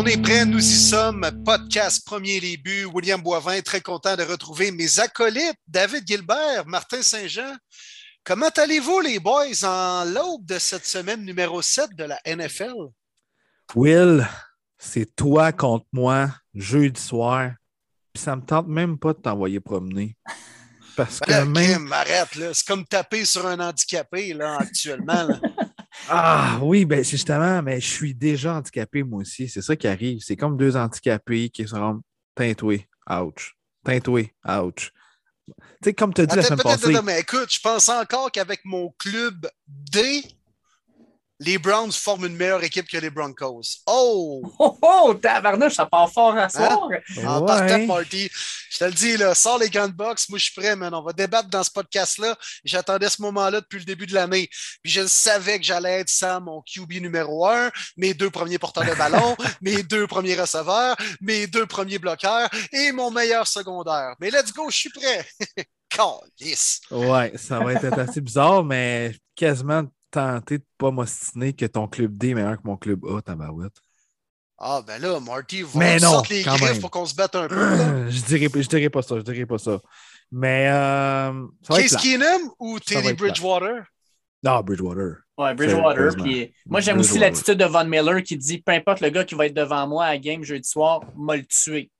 on est prêt, nous y sommes. Podcast Premier Début, William Boivin, très content de retrouver mes acolytes, David Gilbert, Martin Saint-Jean. Comment allez-vous, les boys, en l'aube de cette semaine numéro 7 de la NFL? Will, c'est toi contre moi, jeudi soir. Puis ça me tente même pas de t'envoyer promener. Parce que même... arrête, là. C'est comme taper sur un handicapé, là, actuellement. Ah oui, ben justement, mais je suis déjà handicapé moi aussi. C'est ça qui arrive. C'est comme deux handicapés qui sont teintoués, ouch. Teintoués, ouch. Tu sais, comme tu as dit la semaine passée. mais écoute, je pense encore qu'avec mon club D, les Browns forment une meilleure équipe que les Broncos. Oh! Oh, oh tabarnouche, ça part fort à hein? soir. En partant, Marty. Je te le dis, là, sors les gants de boxe, moi je suis prêt, man. On va débattre dans ce podcast-là. J'attendais ce moment-là depuis le début de l'année. Puis je savais que j'allais être ça, mon QB numéro un, mes deux premiers porteurs de ballon, mes deux premiers receveurs, mes deux premiers bloqueurs et mon meilleur secondaire. Mais let's go, je suis prêt. Calice. Ouais, ça va être assez bizarre, mais quasiment tenter de pas m'ostiner que ton club D est meilleur que mon club A, tabarouette. Ah, ben là, Marty, va mais non, les griffes pour qu'on se batte un peu. je, dirais, je dirais pas ça, je dirais pas ça. Mais. Euh, Case Keenum ou Teddy Bridgewater? Non, Bridgewater. Ouais, Bridgewater. Puis, moi, j'aime aussi l'attitude de Von Miller qui dit peu importe le gars qui va être devant moi à game jeudi soir, m'a le tué.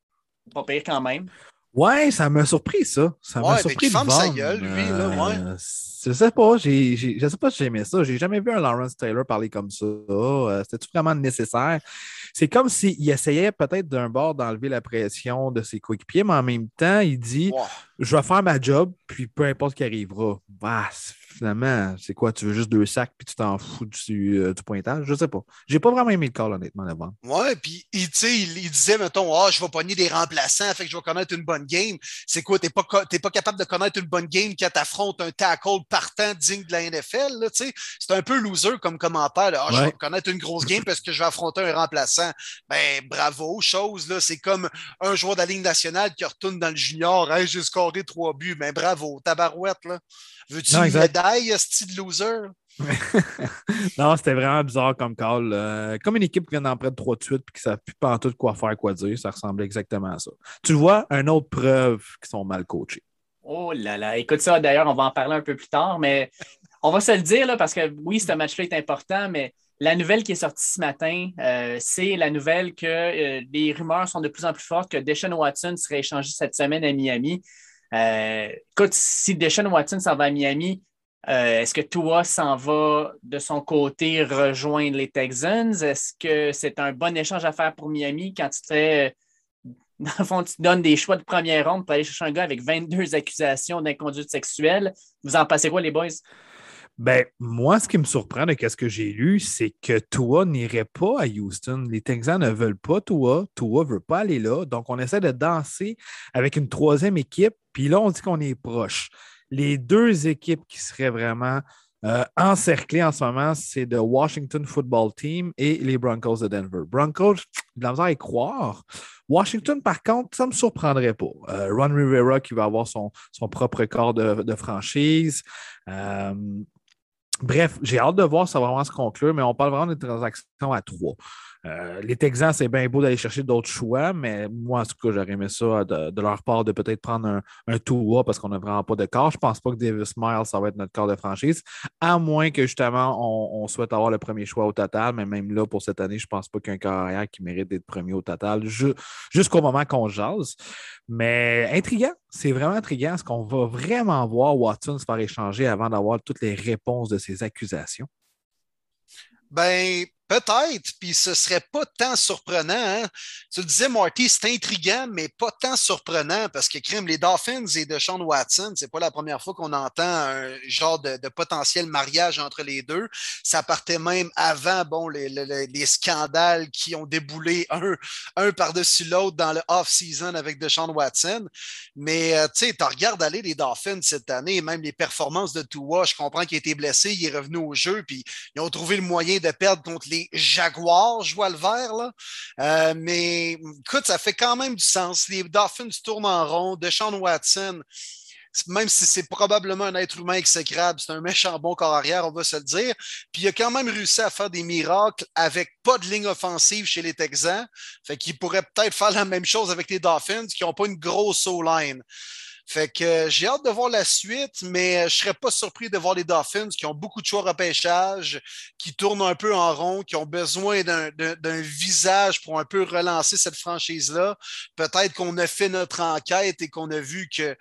Pas pire quand même. Ouais, ça m'a surpris, ça. Ça m'a surpris. Il ferme sa gueule, lui, là, ouais. Euh, je sais pas, j'ai, je sais pas si j'aimais ça. J'ai jamais vu un Lawrence Taylor parler comme ça. Euh, C'était-tu vraiment nécessaire? C'est comme s'il essayait peut-être d'un bord d'enlever la pression de ses coéquipiers, mais en même temps, il dit Je vais faire ma job, puis peu importe ce qui arrivera. Bah, finalement, c'est quoi? Tu veux juste deux sacs puis tu t'en fous du, euh, du, pointage? Je sais pas. J'ai pas vraiment aimé le call, honnêtement, là-bas. Ouais, puis il, il, il, disait, mettons, ah, je vais pogner des remplaçants, fait que je vais connaître une bonne game. C'est quoi? T'es pas, pas capable de connaître une bonne game quand t'affrontes un tackle partant digne de la NFL, là, tu sais? C'est un peu loser comme commentaire, Ah, je vais connaître une grosse game parce que je vais affronter un remplaçant. Ben, bravo, chose, là. C'est comme un joueur de la Ligue nationale qui retourne dans le junior. Hey, j'ai scoré trois buts. Ben, bravo, tabarouette, là. Veux-tu une médaille, style loser? non, c'était vraiment bizarre comme call. Euh, comme une équipe qui vient d'en prendre trois de suite et qui ne savent plus pas en tout quoi faire, quoi dire. Ça ressemblait exactement à ça. Tu vois, une autre preuve qu'ils sont mal coachés. Oh là là. Écoute ça, d'ailleurs, on va en parler un peu plus tard, mais on va se le dire là, parce que oui, ce match-là est important, mais la nouvelle qui est sortie ce matin, euh, c'est la nouvelle que euh, les rumeurs sont de plus en plus fortes que Deshaun Watson serait échangé cette semaine à Miami. Euh, écoute, si Deshaun Watson s'en va à Miami, est-ce que Tua s'en va de son côté rejoindre les Texans? Est-ce que c'est un bon échange à faire pour Miami quand tu te fais. Dans le fond, tu donnes des choix de première ronde pour aller chercher un gars avec 22 accusations d'inconduite sexuelle? Vous en passez quoi, les boys? Ben, moi, ce qui me surprend de ce que j'ai lu, c'est que Tua n'irait pas à Houston. Les Texans ne veulent pas Tua. Tua ne veut pas aller là. Donc, on essaie de danser avec une troisième équipe. Puis là, on dit qu'on est proche. Les deux équipes qui seraient vraiment euh, encerclées en ce moment, c'est le Washington Football Team et les Broncos de Denver. Broncos, de la misère à y croire. Washington, par contre, ça ne me surprendrait pas. Euh, Ron Rivera qui va avoir son, son propre corps de, franchise. Euh, Bref, j'ai hâte de voir ça vraiment se conclure, mais on parle vraiment d'une transaction à trois. Euh, les Texans, c'est bien beau d'aller chercher d'autres choix, mais moi, en tout cas, j'aurais aimé ça de, leur part de peut-être prendre un, un tour parce qu'on n'a vraiment pas de corps. Je ne pense pas que Davis Miles, ça va être notre corps de franchise, à moins que justement, on, souhaite avoir le premier choix au total. Mais même là, pour cette année, je ne pense pas qu'un carrière qui mérite d'être premier au total jusqu'au moment qu'on jase. Mais intriguant, c'est vraiment intriguant. Est-ce qu'on va vraiment voir Watson se faire échanger avant d'avoir toutes les réponses de ses accusations? Ben, Peut-être, puis ce serait pas tant surprenant. Hein. Tu le disais, Marty, c'est intriguant, mais pas tant surprenant parce que crime, les Dolphins et de Sean Watson, c'est pas la première fois qu'on entend un genre de, potentiel mariage entre les deux. Ça partait même avant bon, les, scandales qui ont déboulé un, un par-dessus l'autre dans le off-season avec Deshaun Watson. Mais euh, tu sais, tu regardes aller les Dolphins cette année, même les performances de Tua, je comprends qu'il a été blessé, il est revenu au jeu, puis ils ont trouvé le moyen de perdre contre les Jaguars, je vois le vert, là. Euh, mais écoute, ça fait quand même du sens. Les Dolphins tournent en rond. Deshaun Watson, même si c'est probablement un être humain exécrable, c'est un méchant bon corps arrière, on va se le dire. Puis il a quand même réussi à faire des miracles avec pas de ligne offensive chez les Texans. Fait qu'il pourrait peut-être faire la même chose avec les Dolphins qui n'ont pas une grosse O-line. Fait que euh, j'ai hâte de voir la suite, mais euh, je ne serais pas surpris de voir les Dolphins qui ont beaucoup de choix repêchage, qui tournent un peu en rond, qui ont besoin d'un visage pour un peu relancer cette franchise-là. Peut-être qu'on a fait notre enquête et qu'on a vu que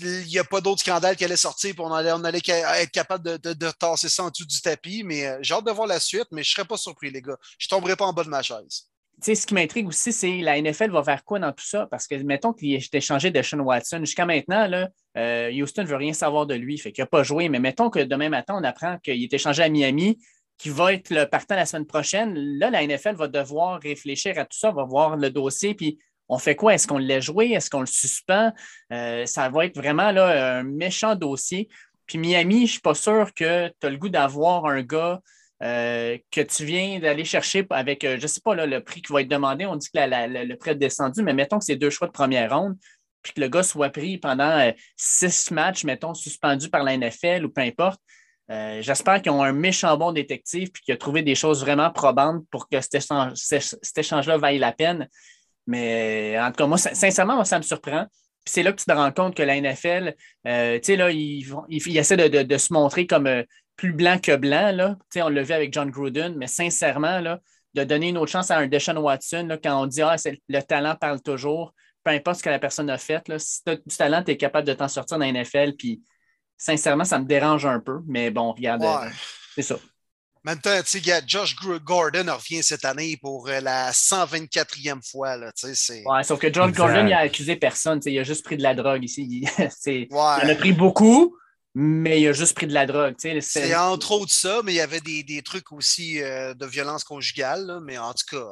il n'y a pas d'autres scandales qui allaient sortir, pour on allait, on allait être capable de, de, tasser ça en dessous du tapis. Mais euh, j'ai hâte de voir la suite, mais je ne serais pas surpris, les gars. Je ne tomberai pas en bas de ma chaise ce qui m'intrigue aussi, c'est la NFL va faire quoi dans tout ça? Parce que, mettons qu'il ait échangé de Sean Watson. Jusqu'à maintenant, là, euh, Houston ne veut rien savoir de lui, fait qu'il n'a pas joué. Mais mettons que demain matin, on apprend qu'il est échangé à Miami, qu'il va être le partant la semaine prochaine. Là, la NFL va devoir réfléchir à tout ça, va voir le dossier, puis on fait quoi? Est-ce qu'on le laisse jouer? Est-ce qu'on le suspend? Euh, ça va être vraiment là, un méchant dossier. Puis Miami, je ne suis pas sûr que tu as le goût d'avoir un gars euh, que tu viens d'aller chercher avec, euh, je ne sais pas, le prix qui va être demandé. On dit que le prix est descendu, mais mettons que c'est deux choix de première ronde, puis que le gars soit pris pendant euh, six matchs, mettons, suspendu par la NFL ou peu importe. J'espère qu'ils ont un méchant bon détective puis qu'il a trouvé des choses vraiment probantes pour que cet, échange-là vaille la peine. Mais en tout cas, moi, sincèrement, ça me surprend. c'est là que tu te rends compte que la NFL, tu sais, là, ils, essaient de, se montrer comme plus blanc que blanc. Là. On l'a vu avec John Gruden, mais sincèrement, là, de donner une autre chance à un Deshaun Watson, là, quand on dit ah, le talent parle toujours, peu importe ce que la personne a fait, là, si tu as du talent, tu es capable de t'en sortir dans la NFL. Puis, sincèrement, ça me dérange un peu, mais bon, regarde, euh, c'est ça. En même temps, Josh Gordon revient cette année pour euh, la 124e fois. Là, ouais, sauf que John Gordon, il a accusé personne. Il a juste pris de la drogue ici. Il, il en a pris beaucoup, mais il a juste pris de la drogue. C'est entre autres ça, mais il y avait des, des trucs aussi euh, de violence conjugale. mais en tout cas,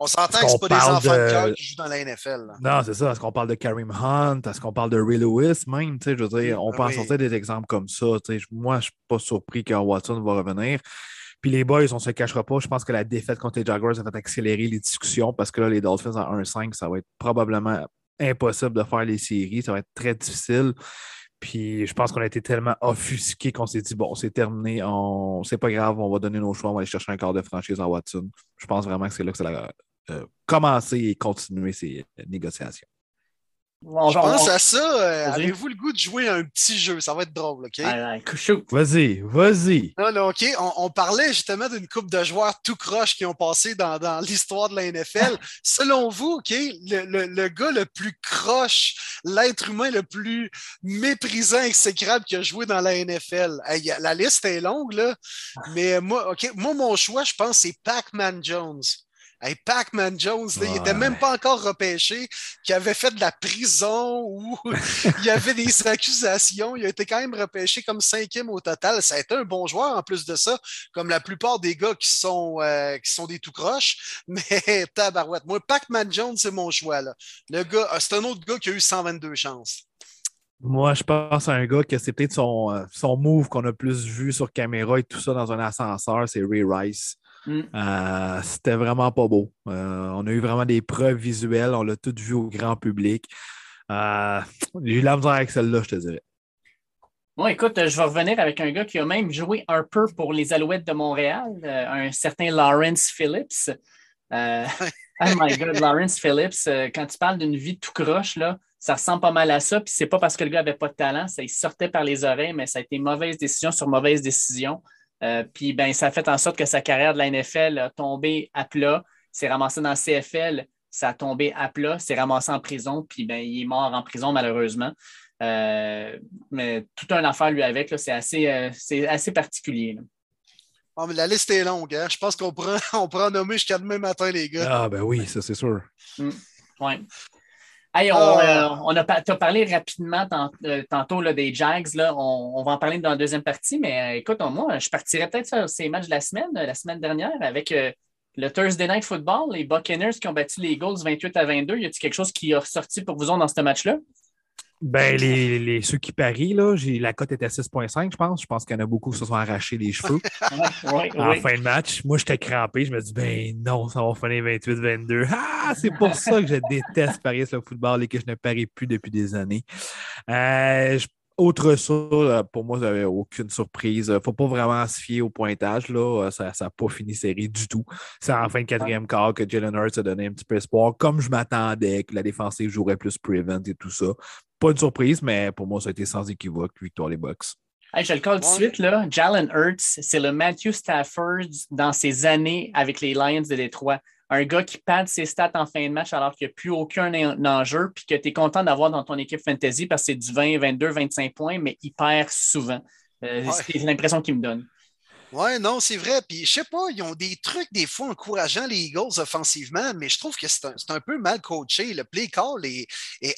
on s'entend que ce pas des enfants de, cœur qui jouent dans la NFL. Non, c'est ça. Est-ce qu'on parle de Karim Hunt? Est-ce qu'on parle de Ray Lewis même? Je veux dire, on peut en sortir des exemples comme ça. Moi, je ne suis pas surpris que Watson va revenir. Puis les boys, on ne se cachera pas. Je pense que la défaite contre les Jaguars a fait accélérer les discussions parce que là, les Dolphins en 1-5, ça va être probablement impossible de faire les séries. Ça va être très difficile. Puis je pense qu'on a été tellement offusqués qu'on s'est dit bon, c'est terminé, c'est pas grave, on va donner nos choix, on va aller chercher un quart de franchise en Watson. Je pense vraiment que c'est là que ça a euh, commencé et continuer ces négociations je pense à ça. Euh, avez-vous le goût de jouer à un petit jeu? Ça va être drôle, OK? Vas-y, vas-y. OK. On, parlait justement d'une coupe de joueurs tout croche qui ont passé dans, l'histoire de la NFL. Selon vous, OK, le, gars le plus croche, l'être humain le plus méprisant, exécrable qui a joué dans la NFL. la liste est longue, là. Mais moi, OK, moi, mon choix, je pense, c'est Pac-Man Jones. Hey, Pac-Man Jones, il n'était même pas encore repêché, qui avait fait de la prison ou il y avait des accusations. Il a été quand même repêché comme cinquième au total. Ça a été un bon joueur en plus de ça, comme la plupart des gars qui sont, euh, qui sont des tout croches. Mais tabarouette. Moi, Pac-Man Jones, c'est mon choix. Là. Le gars, euh, c'est un autre gars qui a eu 122 chances. Moi, je pense à un gars qui c'est peut-être son, euh, son move qu'on a plus vu sur caméra et tout ça dans un ascenseur, c'est Ray Rice. Mm. Euh, c'était vraiment pas beau. Euh, on a eu vraiment des preuves visuelles. On l'a tout vu au grand public. Euh, j'ai eu la misère avec celle-là, je te dirais. Bon, écoute, je vais revenir avec un gars qui a même joué un peu pour les Alouettes de Montréal, un certain Lawrence Phillips. oh my God, Lawrence Phillips, quand tu parles d'une vie tout croche, là, ça ressemble pas mal à ça. Puis c'est pas parce que le gars n'avait pas de talent, ça il sortait par les oreilles, mais ça a été mauvaise décision sur mauvaise décision. Euh, puis ben, ça a fait en sorte que sa carrière de la NFL a tombé à plat. s'est ramassé dans le CFL, ça a tombé à plat, s'est ramassé en prison, puis ben, il est mort en prison malheureusement. Euh, mais toute une affaire lui avec, c'est assez, euh, assez particulier. Ah, la liste est longue. Hein. Je pense qu'on pourra, on pourra nommer jusqu'à demain matin, les gars. Ah, ben oui, ça c'est sûr. Mm. Oui. Hey, on, ah. euh, a, as parlé rapidement euh, tantôt là, des Jags. Là. On, va en parler dans la deuxième partie, mais euh, écoute, moi, je partirais peut-être sur ces matchs de la semaine, la semaine dernière, avec le Thursday Night Football, les Buccaneers qui ont battu les Eagles 28 à 22. Y a-t-il quelque chose qui a ressorti pour vous dans ce match-là? Ben, les, les, ceux qui parient, là, la cote était à 6,5, je pense. Je pense qu'il y en a beaucoup qui se sont arrachés les cheveux en fin de match. Moi, j'étais crampé. Je me dis, ben non, ça va finir 28-22. Ah, c'est pour ça que je déteste parier sur le football et que je ne parie plus depuis des années. Euh, je autre ça, pour moi, ça aucune surprise. Il ne faut pas vraiment se fier au pointage. Là. Ça n'a pas fini série du tout. C'est en fin de quatrième quart que Jalen Hurts a donné un petit peu espoir, comme je m'attendais que la défensive jouerait plus prevent et tout ça. Pas une surprise, mais pour moi, ça a été sans équivoque. Victoire les Bucks. je le colle tout de suite. Là. Jalen Hurts, c'est le Matthew Stafford dans ses années avec les Lions de Détroit un gars qui pad ses stats en fin de match alors qu'il n'y a plus aucun enjeu, puis que tu es content d'avoir dans ton équipe fantasy parce que c'est du 20, 22, 25 points, mais il perd souvent. Euh, c'est l'impression qu'il me donne. Ouais, non, c'est vrai. Puis, je sais pas, ils ont des trucs des fois encourageant les Eagles offensivement, mais je trouve que c'est un, peu mal coaché. Le play call est,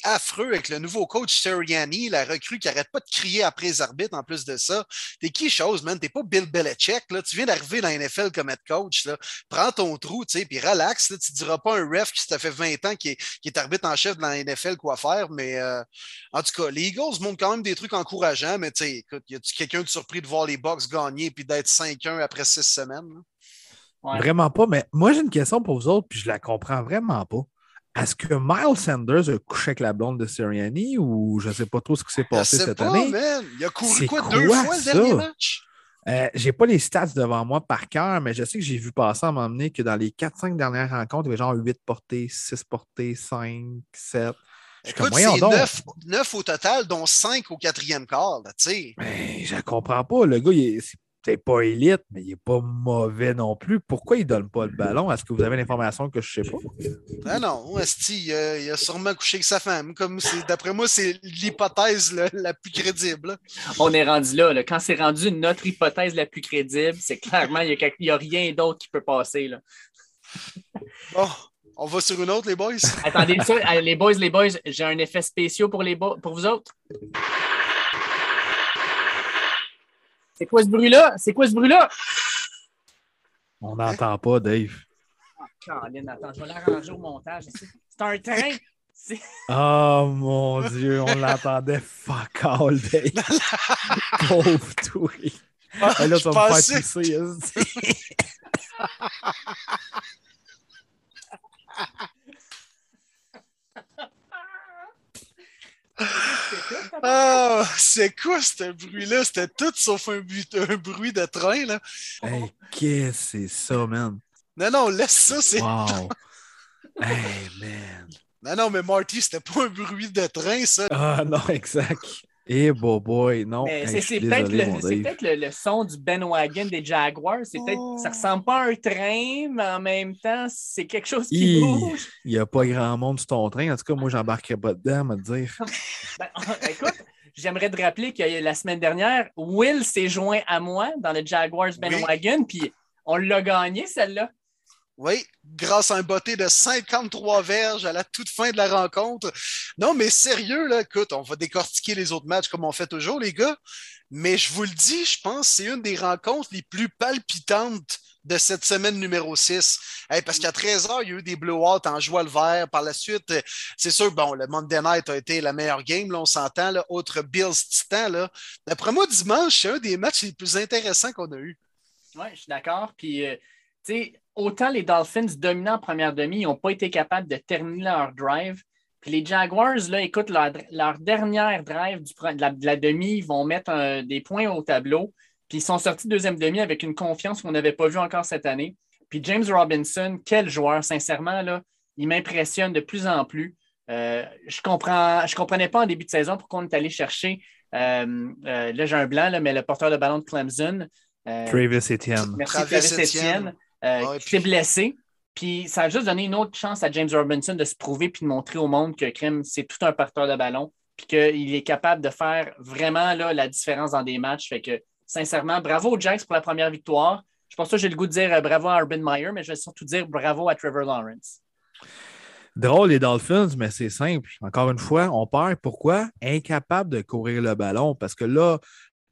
affreux avec le nouveau coach Sirianni, la recrue qui arrête pas de crier après les arbitres en plus de ça. T'es qui chose, man? T'es pas Bill Belichick, là. Tu viens d'arriver dans la NFL comme head coach, là. Prends ton trou, tu sais, puis relax, là. Tu diras pas un ref qui t'a fait 20 ans qui est, qui est arbitre en chef de la NFL quoi faire, mais euh, en tout cas, les Eagles montrent quand même des trucs encourageants, mais tu sais, écoute, y a-tu quelqu'un de surpris de voir les Bucks gagner puis d'être 5-1 après six semaines. Vraiment pas, mais moi j'ai une question pour vous autres, puis je la comprends vraiment pas. Est-ce que Miles Sanders a couché avec la blonde de Sirianni ou je ne sais pas trop ce qui s'est passé cette année? Il a couru quoi, deux fois le dernier match? Euh, j'ai pas les stats devant moi par cœur, mais je sais que j'ai vu passer à m'emmener que dans les 4-5 dernières rencontres, il y avait genre 8 portées, 6 portées, 5, 7. Écoute, c'est 9, 9, au total, dont 5 au quatrième quart. Là, mais ben, je comprends pas. Le gars, il est, c'est pas élite, mais il n'est pas mauvais non plus. Pourquoi il ne donne pas le ballon? Est-ce que vous avez l'information que je ne sais pas? Ah non, Esti, il, a sûrement couché avec sa femme. Comme d'après moi, c'est l'hypothèse la, plus crédible. On est rendu là, Quand c'est rendu notre hypothèse la plus crédible, c'est clairement il n'y a, rien d'autre qui peut passer. Là. Bon, on va sur une autre, les boys. Attendez, ça, les boys, les boys, j'ai un effet spécial pour, les pour vous autres. C'est quoi ce bruit-là? C'est quoi ce bruit-là? On n'entend pas, Dave. Oh, Caroline, attends, je vais l'arranger au montage. C'est un train. Oh mon Dieu, on l'entendait fuck all, Dave. Pauvre toi. Ah, là, tu vas me faire. Ah, c'est quoi ce bruit-là? C'était tout sauf un, bruit de train, là. Hey, qu'est-ce que c'est ça, man? Non, non, laisse ça, c'est. Wow! hey, man! Non, non, mais Marty, c'était pas un bruit de train, ça. Ah, non, exact. Eh, bon boy, non. c'est peut-être le, le, son du Ben Wagon des Jaguars. C'est peut-être, ça ressemble pas à un train, mais en même temps, c'est quelque chose qui bouge. Il n'y a pas grand monde sur ton train. En tout cas, moi, j'embarquerai pas dedans, à me dire. Ben, écoute, j'aimerais te rappeler que la semaine dernière, Will s'est joint à moi dans le Jaguars Ben Wagon, puis on l'a gagné, celle-là. Oui, grâce à un botté de 53 verges à la toute fin de la rencontre. Non, mais sérieux, là, écoute, on va décortiquer les autres matchs comme on fait toujours, les gars. Mais je vous le dis, je pense que c'est une des rencontres les plus palpitantes de cette semaine numéro 6. parce qu'à 13h, il y a eu des blowouts en joie le vert. Par la suite, c'est sûr, bon, le Monday Night a été la meilleure game, là, on s'entend. Autre Bills Titan. D'après moi, dimanche, c'est un des matchs les plus intéressants qu'on a eu. Oui, je suis d'accord. Puis, euh, tu sais, autant les Dolphins dominants en première demi, ils n'ont pas été capables de terminer leur drive. Puis les Jaguars, là, écoute, leur, dernière drive de, la, demi, ils vont mettre des points au tableau. Puis ils sont sortis deuxième demi avec une confiance qu'on n'avait pas vue encore cette année. Puis James Robinson, quel joueur, sincèrement, là, il m'impressionne de plus en plus. Euh, je comprends, je comprenais pas en début de saison pourquoi on est allé chercher. Euh, euh, là, j'ai un blanc, mais le porteur de ballon de Clemson. Travis Etienne. Merci, Travis Etienne. Qui s'est blessé. Puis ça a juste donné une autre chance à James Robinson de se prouver puis de montrer au monde que Krim, c'est tout un porteur de ballon. Puis qu'il est capable de faire vraiment là, la différence dans des matchs. Fait que, sincèrement, bravo aux Jacks pour la première victoire. Je pense que j'ai le goût de dire euh, bravo à Urban Meyer, mais je vais surtout dire bravo à Trevor Lawrence. Drôle les Dolphins, mais c'est simple. Encore une fois, on perd. Pourquoi? Incapable de courir le ballon. Parce que là,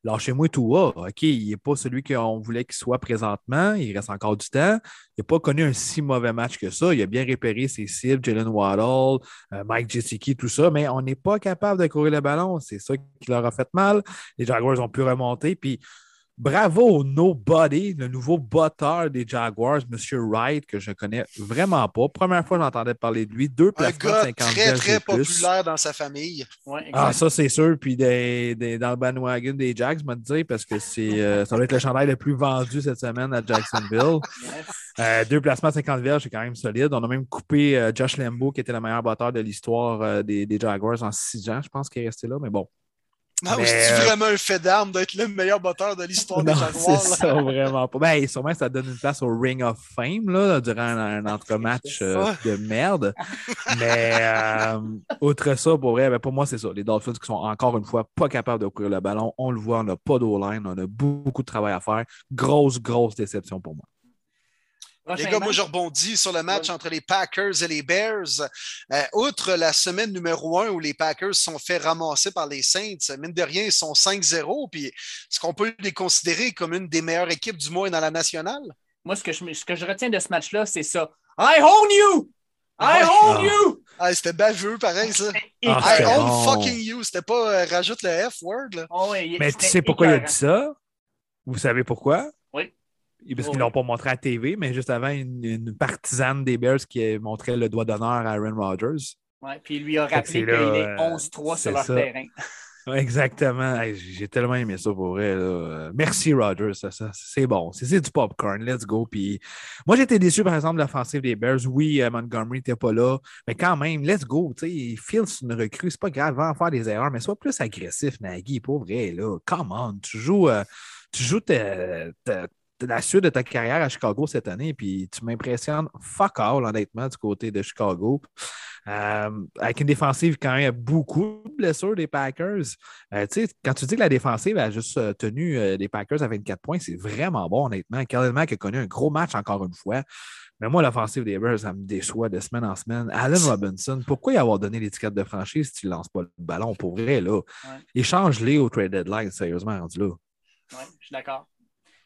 lâchez-moi Tua. OK, il n'est pas celui qu'on voulait qu'il soit présentement. Il reste encore du temps. Il n'a pas connu un si mauvais match que ça. Il a bien repéré ses cibles, Jalen Waddle, euh, Mike Gesicki, tout ça, mais on n'est pas capable de courir le ballon. C'est ça qui leur a fait mal. Les Jaguars ont pu remonter. Puis Bravo Nobody, le nouveau botteur des Jaguars, M. Wright, que je ne connais vraiment pas. Première fois que j'entendais parler de lui. Deux placements de 50 très, très populaire dans sa famille. ah, ça, c'est sûr. Puis dans le bandwagon des Jags, je me dire, parce que c'est, euh, ça doit être le chandail le plus vendu cette semaine à Jacksonville. Euh, deux placements de 50 verges, c'est quand même solide. On a même coupé euh, Josh Lambeau, qui était le meilleur botteur de l'histoire des, des, Jaguars en six ans, je pense qu'il est resté là. Mais bon, non, c'est euh, vraiment un fait d'arme d'être le meilleur batteur de l'histoire des Jaguars. C'est ça, vraiment pas. Ben, sûrement, ça donne une place au Ring of Fame là, durant un, entre-match euh, de merde. Mais euh, outre ça, pour vrai, ben, pour moi, c'est ça. Les Dolphins qui sont encore une fois pas capables de courir le ballon. On le voit, on n'a pas d'O-line, on a beaucoup de travail à faire. Grosse, grosse déception pour moi les gars, moi, je rebondis sur le match entre les Packers et les Bears. Euh, outre la semaine numéro un où les Packers sont fait ramasser par les Saints, mine de rien, ils sont 5-0. Puis, est-ce qu'on peut les considérer comme une des meilleures équipes du moins dans la nationale? Moi, ce que je, ce que je retiens de ce match-là, c'est ça. I own you! I own you! Ah, c'était baveux, pareil, ça. I own fucking you. C'était pas euh, rajoute le F-word. Oh, Mais tu sais pourquoi il a dit ça? Vous savez pourquoi? Parce qu'ils ne l'ont pas montré à TV, mais juste avant, une, partisane des Bears qui montrait le doigt d'honneur à Aaron Rodgers. Oui, puis il lui a rappelé qu'il est 11-3 euh, sur leur terrain. Exactement. J'ai tellement aimé ça pour vrai. Merci, Rodgers. c'est bon. C'est du popcorn. Let's go. Puis, moi, j'étais déçu, par exemple, de l'offensive des Bears. Oui, euh, Montgomery n'était pas là. Mais quand même, let's go. Fields, une recrue. C'est pas grave. Va en faire des erreurs. Mais sois plus agressif, Nagui. Pour vrai. Là. Come on. Tu joues, euh, tu joues la suite de ta carrière à Chicago cette année, puis tu m'impressionnes fuck all, honnêtement, du côté de Chicago. Euh, avec une défensive quand même beaucoup de blessures des Packers. Euh, quand tu dis que la défensive a juste euh, tenu les Packers à 24 points, c'est vraiment bon, honnêtement. Khalil Mack a connu un gros match encore une fois. Mais moi, l'offensive des Bears, ça me déçoit de semaine en semaine. Allen Robinson, pourquoi y avoir donné l'étiquette de franchise si tu ne lances pas le ballon? Pour vrai? Là? Échange-les au trade deadline, sérieusement, rendu là. Oui, je suis d'accord.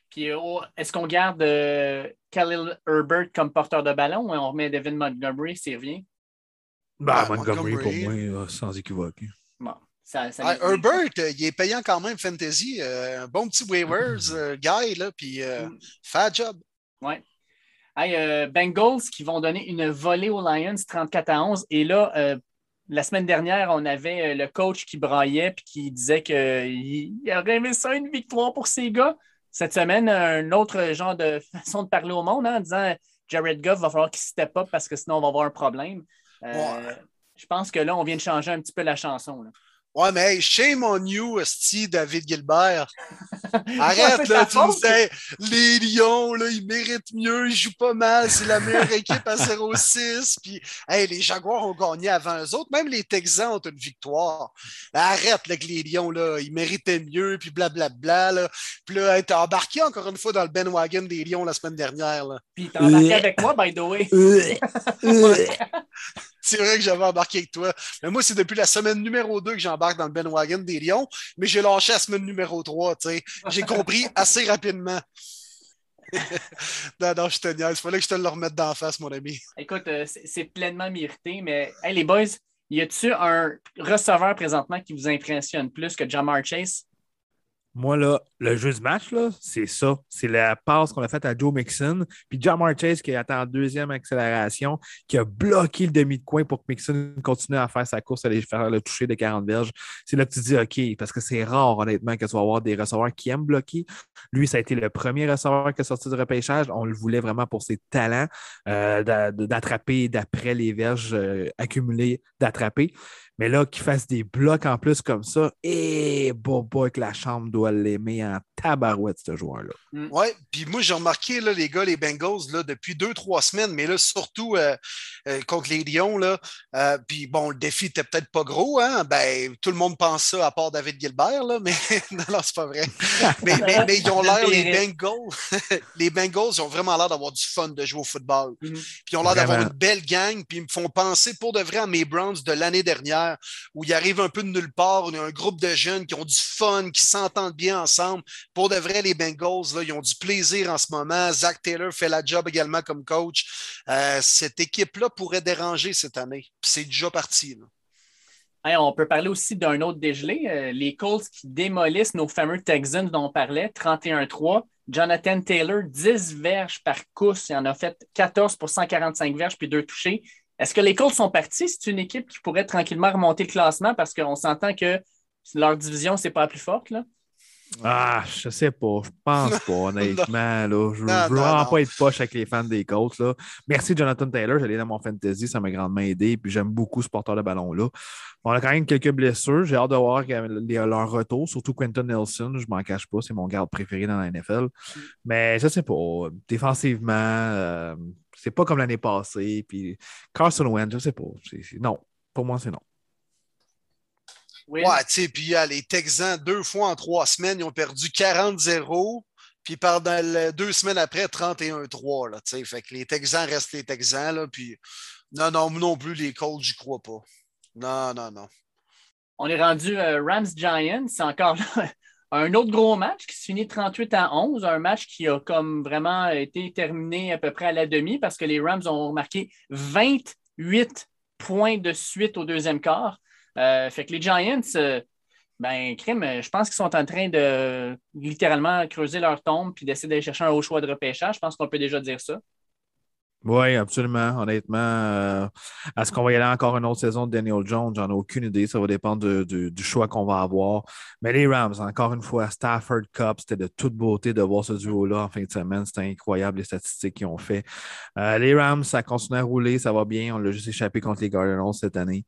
Puis oh, est-ce qu'on garde euh, Khalil Herbert comme porteur de ballon ou on remet Devin Montgomery s'il revient? Bah, Montgomery, pour moi, euh, sans équivoque. Bon, ah, Herbert, euh, il est payant quand même fantasy. un bon petit waivers guy, là, puis mm. fait job. Oui. Hey, Bengals qui vont donner une volée aux Lions 34 à 11. Et là, la semaine dernière, on avait le coach qui braillait et qui disait qu'il aurait aimé ça une victoire pour ces gars cette semaine un autre genre de façon de parler au monde hein, en disant Jared Goff va falloir qu'il step up parce que sinon on va avoir un problème. Euh, je pense que là, on vient de changer un petit peu la chanson. Ouais, mais hey, shame on you, Sti, David Gilbert. Arrête, là, tu me disais, les Lions, là, ils méritent mieux, ils jouent pas mal, c'est la meilleure équipe à 0-6. Puis, hey, les Jaguars ont gagné avant eux autres, même les Texans ont une victoire. Arrête, là, que les Lions, là, ils méritaient mieux, puis blablabla, là. Puis là, t'as embarqué encore une fois dans le Ben Wagon des Lions la semaine dernière, là. Puis t'as embarqué avec moi, by the way. c'est vrai que j'avais embarqué avec toi. Mais moi, c'est depuis la semaine numéro 2 que j'embarque dans le Ben Wagon des Lions, mais j'ai lâché la semaine numéro 3, tu sais. J'ai compris assez rapidement. non, non, je te niaise. Il fallait que je te le remette d'en face, mon ami. Écoute, euh, c'est pleinement mérité, mais hey, les boys, y a-tu un receveur présentement qui vous impressionne plus que Jamar Chase? Moi, là, le jeu match, c'est ça. C'est la passe qu'on a faite à Joe Mixon. Puis Jamar Chase qui attend en deuxième accélération, qui a bloqué le demi de coin pour que Mixon continue à faire sa course, aller faire le toucher de 40 verges. C'est là que tu dis OK, parce que c'est rare, honnêtement, que tu vas avoir des receveurs qui aiment bloquer. Lui, ça a été le premier receveur qui est sorti du repêchage. On le voulait vraiment pour ses talents euh, d'attraper d'après les verges euh, accumulées d'attraper. Mais là, qu'il fasse des blocs en plus comme ça, et eh, boy, que la chambre doit l'aimer en tabarouette, ce joueur-là. Mm. Oui, puis moi, j'ai remarqué, là, les gars, les Bengals, là, depuis deux, trois semaines, mais là, surtout euh, euh, contre les Lions, là, euh, puis bon, le défi n'était peut-être pas gros, hein? Ben, tout le monde pense ça, à part David Gilbert, là, mais non, non c'est pas vrai. mais, mais, ils ont l'air, les Bengals, les Bengals, ils ont vraiment l'air d'avoir du fun de jouer au football. Mm. Puis ils ont l'air d'avoir une belle gang, puis ils me font penser pour de vrai à mes Browns de l'année dernière où il arrive un peu de nulle part, y a un groupe de jeunes qui ont du fun, qui s'entendent bien ensemble. Pour de vrai, les Bengals, là, ils ont du plaisir en ce moment. Zach Taylor fait la job également comme coach. Euh, cette équipe-là pourrait déranger cette année. C'est déjà parti. on peut parler aussi d'un autre dégelé. Euh, les Colts qui démolissent nos fameux Texans dont on parlait, 31-3. Jonathan Taylor, 10 verges par course. Il en a fait 14 pour 145 verges puis deux touchés. Est-ce que les Colts sont partis? C'est une équipe qui pourrait tranquillement remonter le classement parce qu'on s'entend que leur division, c'est pas la plus forte. Là? Ah, je sais pas. Je pense pas, honnêtement. Là. Je, ne veux vraiment pas être poche avec les fans des Colts. Là. Merci, Jonathan Taylor. J'allais dans mon fantasy. Ça m'a grandement aidé. Puis j'aime beaucoup ce porteur de ballon-là. On a quand même quelques blessures. J'ai hâte de voir leur retour, surtout Quentin Nelson. Je m'en cache pas. C'est mon garde préféré dans la NFL. Mais je sais pas. Défensivement, euh, c'est pas comme l'année passée. Puis Carson Wentz, je sais pas. non. Pour moi, c'est non. Ouais, tu sais, puis les Texans, deux fois en trois semaines, ils ont perdu 40-0. Puis pendant deux semaines après, 31-3. Là, fait que les Texans restent les Texans. Là, puis non, non, non plus, les Colts, j'y crois pas. Non, non, non. On est rendu euh, Rams-Giants. C'est encore un autre gros match qui se finit 38 à 11. Un match qui a comme vraiment été terminé à peu près à la demi parce que les Rams ont marqué 28 points de suite au deuxième quart. Euh, fait que les Giants, euh, ben, crime, je pense qu'ils sont en train de littéralement creuser leur tombe puis d'essayer d'aller chercher un haut choix de repêchage. Je pense qu'on peut déjà dire ça. Oui, absolument. Honnêtement, euh, est-ce qu'on va y aller encore une autre saison de Daniel Jones? J'en ai aucune idée. Ça va dépendre du choix qu'on va avoir. Mais les Rams, encore une fois, Stafford Cup, c'était de toute beauté de voir ce duo-là en fin de semaine. C'était incroyable les statistiques qu'ils ont fait. les Rams, ça continue à rouler, ça va bien. On l'a juste échappé contre les Cardinals cette année.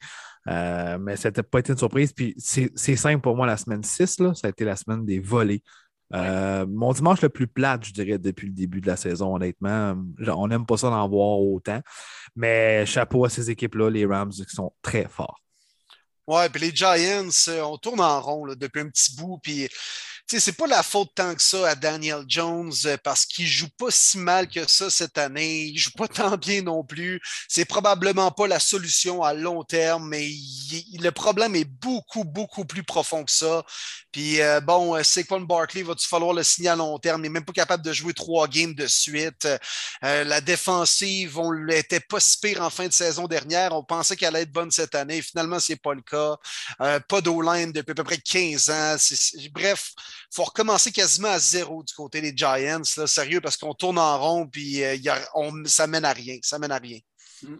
Euh, mais ça n'a pas été une surprise. Puis c'est simple pour moi, la semaine 6, là, ça a été la semaine des volets. Euh, mon dimanche le plus plat, je dirais, depuis le début de la saison, honnêtement. On n'aime pas ça d'en voir autant. Mais chapeau à ces équipes-là, les Rams, qui sont très forts. Ouais, puis les Giants, euh, on tourne en rond depuis un petit bout. Puis c'est pas la faute tant que ça à Daniel Jones euh, parce qu'il joue pas si mal que ça cette année. Il joue pas tant bien non plus. C'est probablement pas la solution à long terme, mais le problème est beaucoup, beaucoup plus profond que ça. Puis euh, bon, euh, Saquon Barkley, va-tu falloir le signer à long terme? Il n'est même pas capable de jouer trois games de suite. la défensive, on l'était pas si pire en fin de saison dernière. On pensait qu'elle allait être bonne cette année. Finalement, c'est pas le cas. pas d'O-line depuis à peu près 15 ans. bref, faut recommencer quasiment à zéro du côté des Giants, là, sérieux, parce qu'on tourne en rond, puis euh, ça mène à rien. Ça mène à rien. Mm.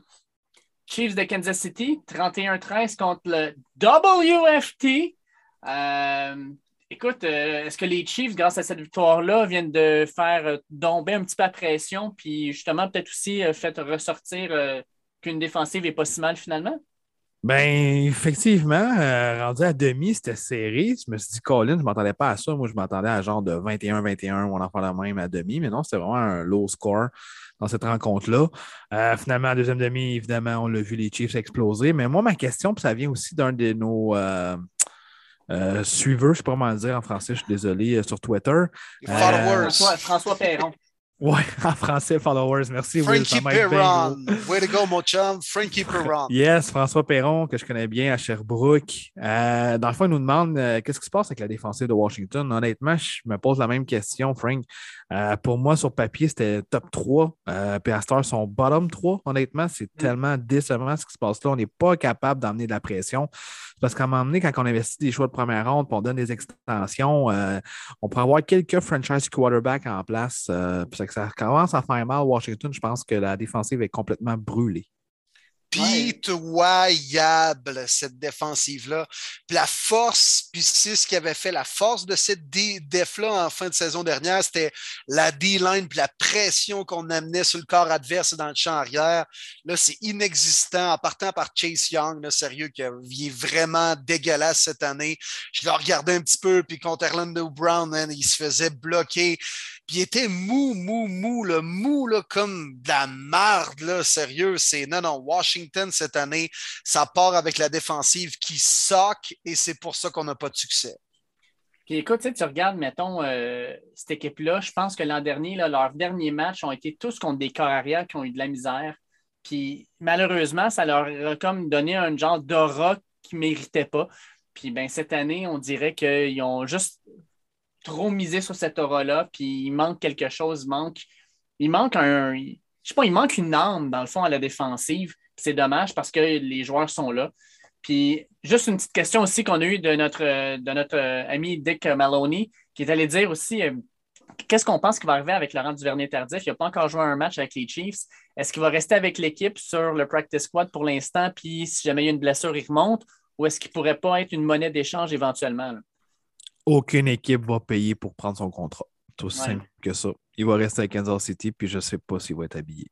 Chiefs de Kansas City, 31-13 contre le WFT. Euh, écoute, euh, est-ce que les Chiefs, grâce à cette victoire-là, viennent de faire tomber un petit peu la pression, puis justement, peut-être aussi fait ressortir qu'une défensive n'est pas si mal finalement? Ben, effectivement, euh, rendu à demi, c'était serré. Je me suis dit, Colin, je ne m'attendais pas à ça. Moi, je m'attendais à genre de 21-21 on en fait la même à demi, mais non, c'était vraiment un low score dans cette rencontre-là. Euh, finalement, à deuxième demi, évidemment, on l'a vu les Chiefs exploser. Mais moi, ma question, puis ça vient aussi d'un de nos euh, suiveurs, je ne sais pas comment le dire en français, je suis désolé, sur Twitter. François, François Perron. Ouais, en français, followers. Merci. Frankie Perron. Way to go, mon chum. Frankie Perron. Yes, François Perron, que je connais bien à Sherbrooke. Euh, dans le fond, il nous demande euh, qu'est-ce qui se passe avec la défensive de Washington? Honnêtement, je me pose la même question, Frank. Euh, pour moi, sur papier, c'était top 3. Euh, puis à Star, son bottom 3. Honnêtement, c'est mm. tellement décevant ce qui se passe là. On n'est pas capable d'emmener de la pression. Parce qu'à un moment donné, quand on investit des choix de première ronde, puis on donne des extensions, on pourrait avoir quelques franchise quarterbacks en place. puis ça commence à faire mal Washington. Je pense que la défensive est complètement brûlée pitoyable, cette défensive-là. La force, puis c'est ce qui avait fait la force de cette def-là en fin de saison dernière, c'était la D-line, puis la pression qu'on amenait sur le corps adverse dans le champ arrière. Là, c'est inexistant, en partant par Chase Young, là, sérieux, qui est vraiment dégueulasse cette année. Je l'ai regardé un petit peu, puis contre Orlando Brown, il se faisait bloquer. Puis il était mou, mou, mou, le mou là, comme de la marde, là, sérieux. C'est non, non, Washington cette année, ça part avec la défensive qui soque et c'est pour ça qu'on n'a pas de succès. Puis écoute, tu regardes, mettons, euh, cette équipe-là, je pense que l'an dernier, leurs derniers matchs ont été tous contre des corps qui ont eu de la misère. Puis malheureusement, ça leur a comme donné un genre d'aura ne méritaient pas. Puis ben, cette année, on dirait qu'ils ont juste trop misé sur cette aura-là, puis il manque quelque chose, il manque, il manque un. Je sais pas, il manque une arme, dans le fond, à la défensive. C'est dommage parce que les joueurs sont là. Puis juste une petite question aussi qu'on a eue de notre, de notre ami Dick Maloney, qui est allé dire aussi euh, qu'est-ce qu'on pense qui va arriver avec Laurent Duvernay-Tardif? Il n'a pas encore joué un match avec les Chiefs. Est-ce qu'il va rester avec l'équipe sur le practice squad pour l'instant, puis si jamais il y a une blessure, il remonte? Ou est-ce qu'il ne pourrait pas être une monnaie d'échange éventuellement? Aucune équipe va payer pour prendre son contrat. Tout simple que ça. Il va rester à Kansas City, puis je ne sais pas s'il va être habillé.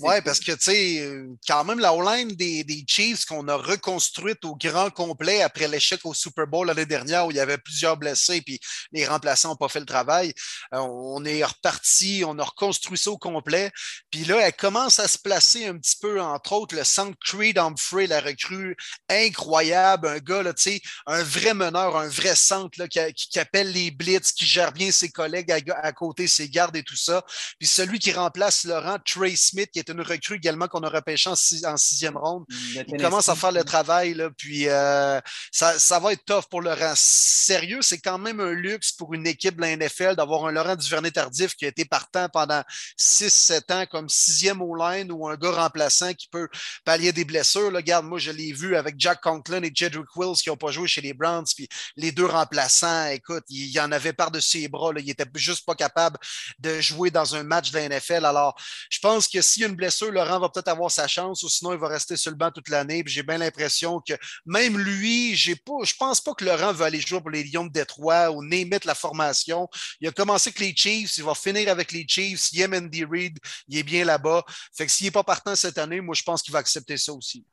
Ouais, parce que, tu sais, euh, quand même, la O-line des, des, Chiefs qu'on a reconstruite au grand complet après l'échec au Super Bowl l'année dernière où il y avait plusieurs blessés puis les remplaçants n'ont pas fait le travail, euh, on est reparti, on a reconstruit ça au complet. Puis là, elle commence à se placer un petit peu, entre autres, le centre Creed Humphrey, la recrue incroyable, un gars, tu sais, un vrai meneur, un vrai centre là, qui, qui, appelle les blitz, qui gère bien ses collègues à, à côté, ses gardes et tout ça. Puis celui qui remplace Laurent, Trey Smith, qui est une recrue également qu'on a repêché en, sixième ronde. Il commence à faire le travail, là, puis euh, ça, va être tough pour Laurent. Sérieux, c'est quand même un luxe pour une équipe de la NFL d'avoir un Laurent Duvernay-Tardif qui a été partant pendant 6-7 ans comme sixième au line ou un gars remplaçant qui peut pallier des blessures. Là, regarde, moi, je l'ai vu avec Jack Conklin et Jedrick Wills qui n'ont pas joué chez les Browns, puis les deux remplaçants, écoute, il y en avait par-dessus ses bras. Là, il n'était juste pas capable de jouer dans un match de la NFL. Alors, je pense que s'il y a une blessure, Laurent va peut-être avoir sa chance ou sinon il va rester sur le banc toute l'année. J'ai bien l'impression que même lui, j'ai pas, je pense pas que Laurent va aller jouer pour les Lions de Détroit ou Némit la formation. Il a commencé avec les Chiefs, il va finir avec les Chiefs. Il Andy Reid, il est bien là-bas. Fait que s'il n'est pas partant cette année, moi je pense qu'il va accepter ça aussi.